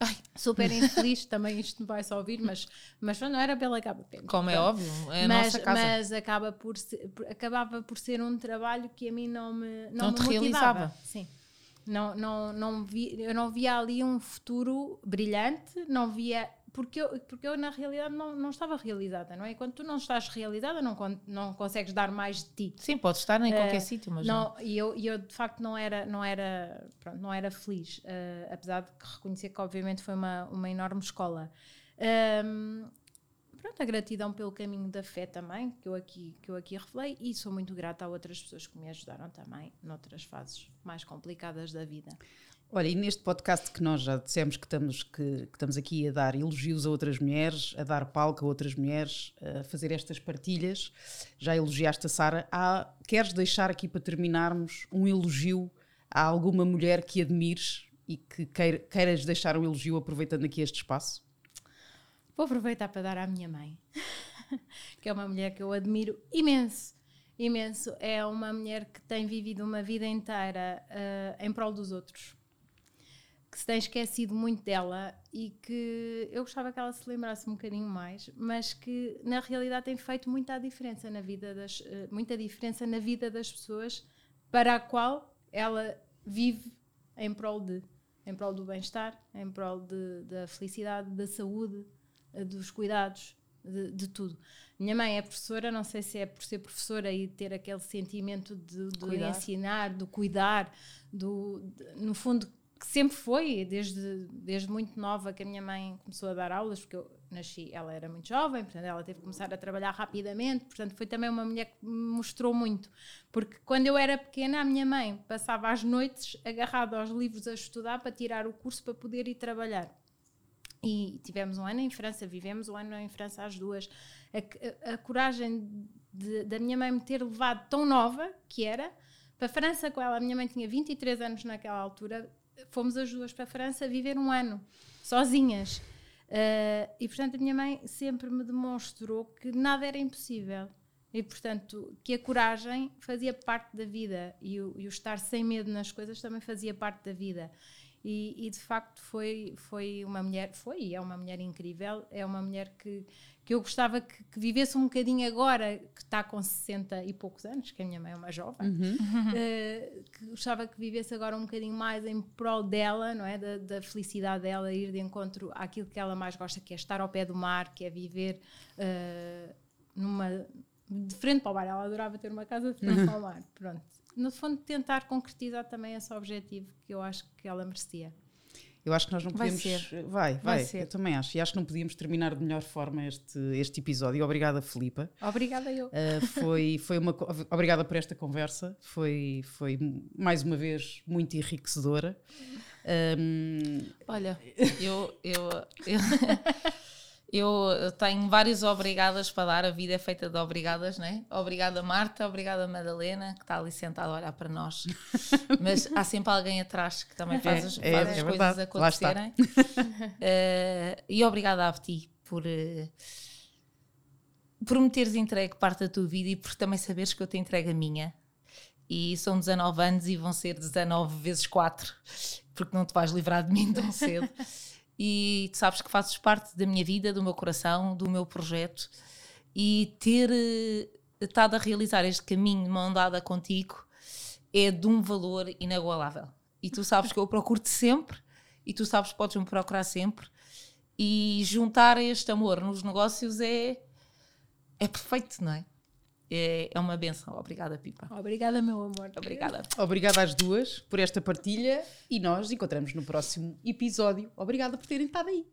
Ai, super infeliz, também isto me vai só ouvir, mas, mas não era pela KPMG. Como é óbvio, é a mas, nossa casa. mas acaba por ser, acabava por ser um trabalho que a mim não me não, Não me te motivava. realizava. Sim. Não, não, não vi, eu não via ali um futuro brilhante, não via porque eu, porque eu na realidade não, não estava realizada, não é? Quando tu não estás realizada, não, não consegues dar mais de ti. Sim, pode estar em qualquer sítio, mas não. E eu, eu de facto não era, não era, pronto, não era feliz, eh, apesar de reconhecer que obviamente foi uma, uma enorme escola. Ahm, pronto, a gratidão pelo caminho da fé também, que eu aqui, que eu aqui revelei, e sou muito grata a outras pessoas que me ajudaram também noutras fases mais complicadas da vida. Olha, e neste podcast que nós já dissemos que estamos, que, que estamos aqui a dar elogios a outras mulheres, a dar palco a outras mulheres, a fazer estas partilhas, já elogiaste a Sara. Há- Queres deixar aqui para terminarmos um elogio a alguma mulher que admires e que queira- queiras deixar um elogio aproveitando aqui este espaço? Vou aproveitar para dar à minha mãe, que é uma mulher que eu admiro imenso. Imenso. É uma mulher que tem vivido uma vida inteira eh, em prol dos outros. Que se tem esquecido muito dela e que eu gostava que ela se lembrasse um bocadinho mais, mas que na realidade tem feito muita diferença na vida das, eh, muita diferença na vida das pessoas para a qual ela vive em prol de, em prol do bem-estar, em prol de- da felicidade, da saúde, eh, dos cuidados, de, de tudo. Minha mãe é professora, não sei se é por ser professora e ter aquele sentimento de, de ensinar, do cuidar, do, no fundo, que sempre foi, desde, desde muito nova que a minha mãe começou a dar aulas, porque eu nasci, ela era muito jovem, portanto ela teve que começar a trabalhar rapidamente, portanto foi também uma mulher que me mostrou muito, porque quando eu era pequena a minha mãe passava as noites agarrada aos livros a estudar para tirar o curso para poder ir trabalhar. E tivemos um ano em França, vivemos um ano em França às duas. A, a- a coragem de- da minha mãe me ter levado tão nova, que era, para a França com ela. A minha mãe tinha 23 anos naquela altura. Fomos as duas para a França viver um ano, sozinhas. Eh, e portanto a minha mãe sempre me demonstrou que nada era impossível. E portanto que a coragem fazia parte da vida e o, e o estar sem medo nas coisas também fazia parte da vida. E, e, de facto foi, foi uma mulher, foi é uma mulher incrível, é uma mulher que, que eu gostava que, que vivesse um bocadinho agora, que está com 60 e poucos anos, que a minha mãe é uma jovem, eh, que gostava que vivesse agora um bocadinho mais em prol dela, não é? Da, da felicidade dela, ir de encontro àquilo que ela mais gosta, que é estar ao pé do mar, que é viver eh, numa de frente para o mar. Ela adorava ter uma casa de frente para o mar. Pronto. No fundo, tentar concretizar também esse objetivo que eu acho que ela merecia. Eu acho que nós não Vai podemos. ser. Vai, vai, Vai ser. eu também acho. E acho que não podíamos terminar de melhor forma este, este episódio. Obrigada, Filipa. Obrigada eu. Uh, foi, foi uma, obrigada por esta conversa, foi, foi mais uma vez muito enriquecedora. Um, Olha, eu, eu, eu, eu tenho vários obrigadas para dar, a vida é feita de obrigadas, né? Obrigada Marta, obrigada Madalena, que está ali sentada a olhar para nós. Mas há sempre alguém atrás que também faz É, as, é, faz é as verdade. coisas acontecerem. Eh, e obrigada a ti por, eh, por me teres entregue parte da tua vida e por também saberes que eu te entrego a minha. E são 19 anos e vão ser 19 vezes 4, porque não te vais livrar de mim tão cedo. E tu sabes que fazes parte da minha vida, do meu coração, do meu projeto. E ter eh, estado a realizar este caminho de mão dada contigo é de um valor inagualável. E tu sabes que eu procuro-te sempre, e tu sabes que podes me procurar sempre. E juntar este amor nos negócios é, é perfeito, não? É, é uma benção. Obrigada, Pipa. Obrigada, meu amor. Obrigada. obrigada às duas por esta partilha e nós encontramos no próximo episódio. Obrigada por terem estado aí.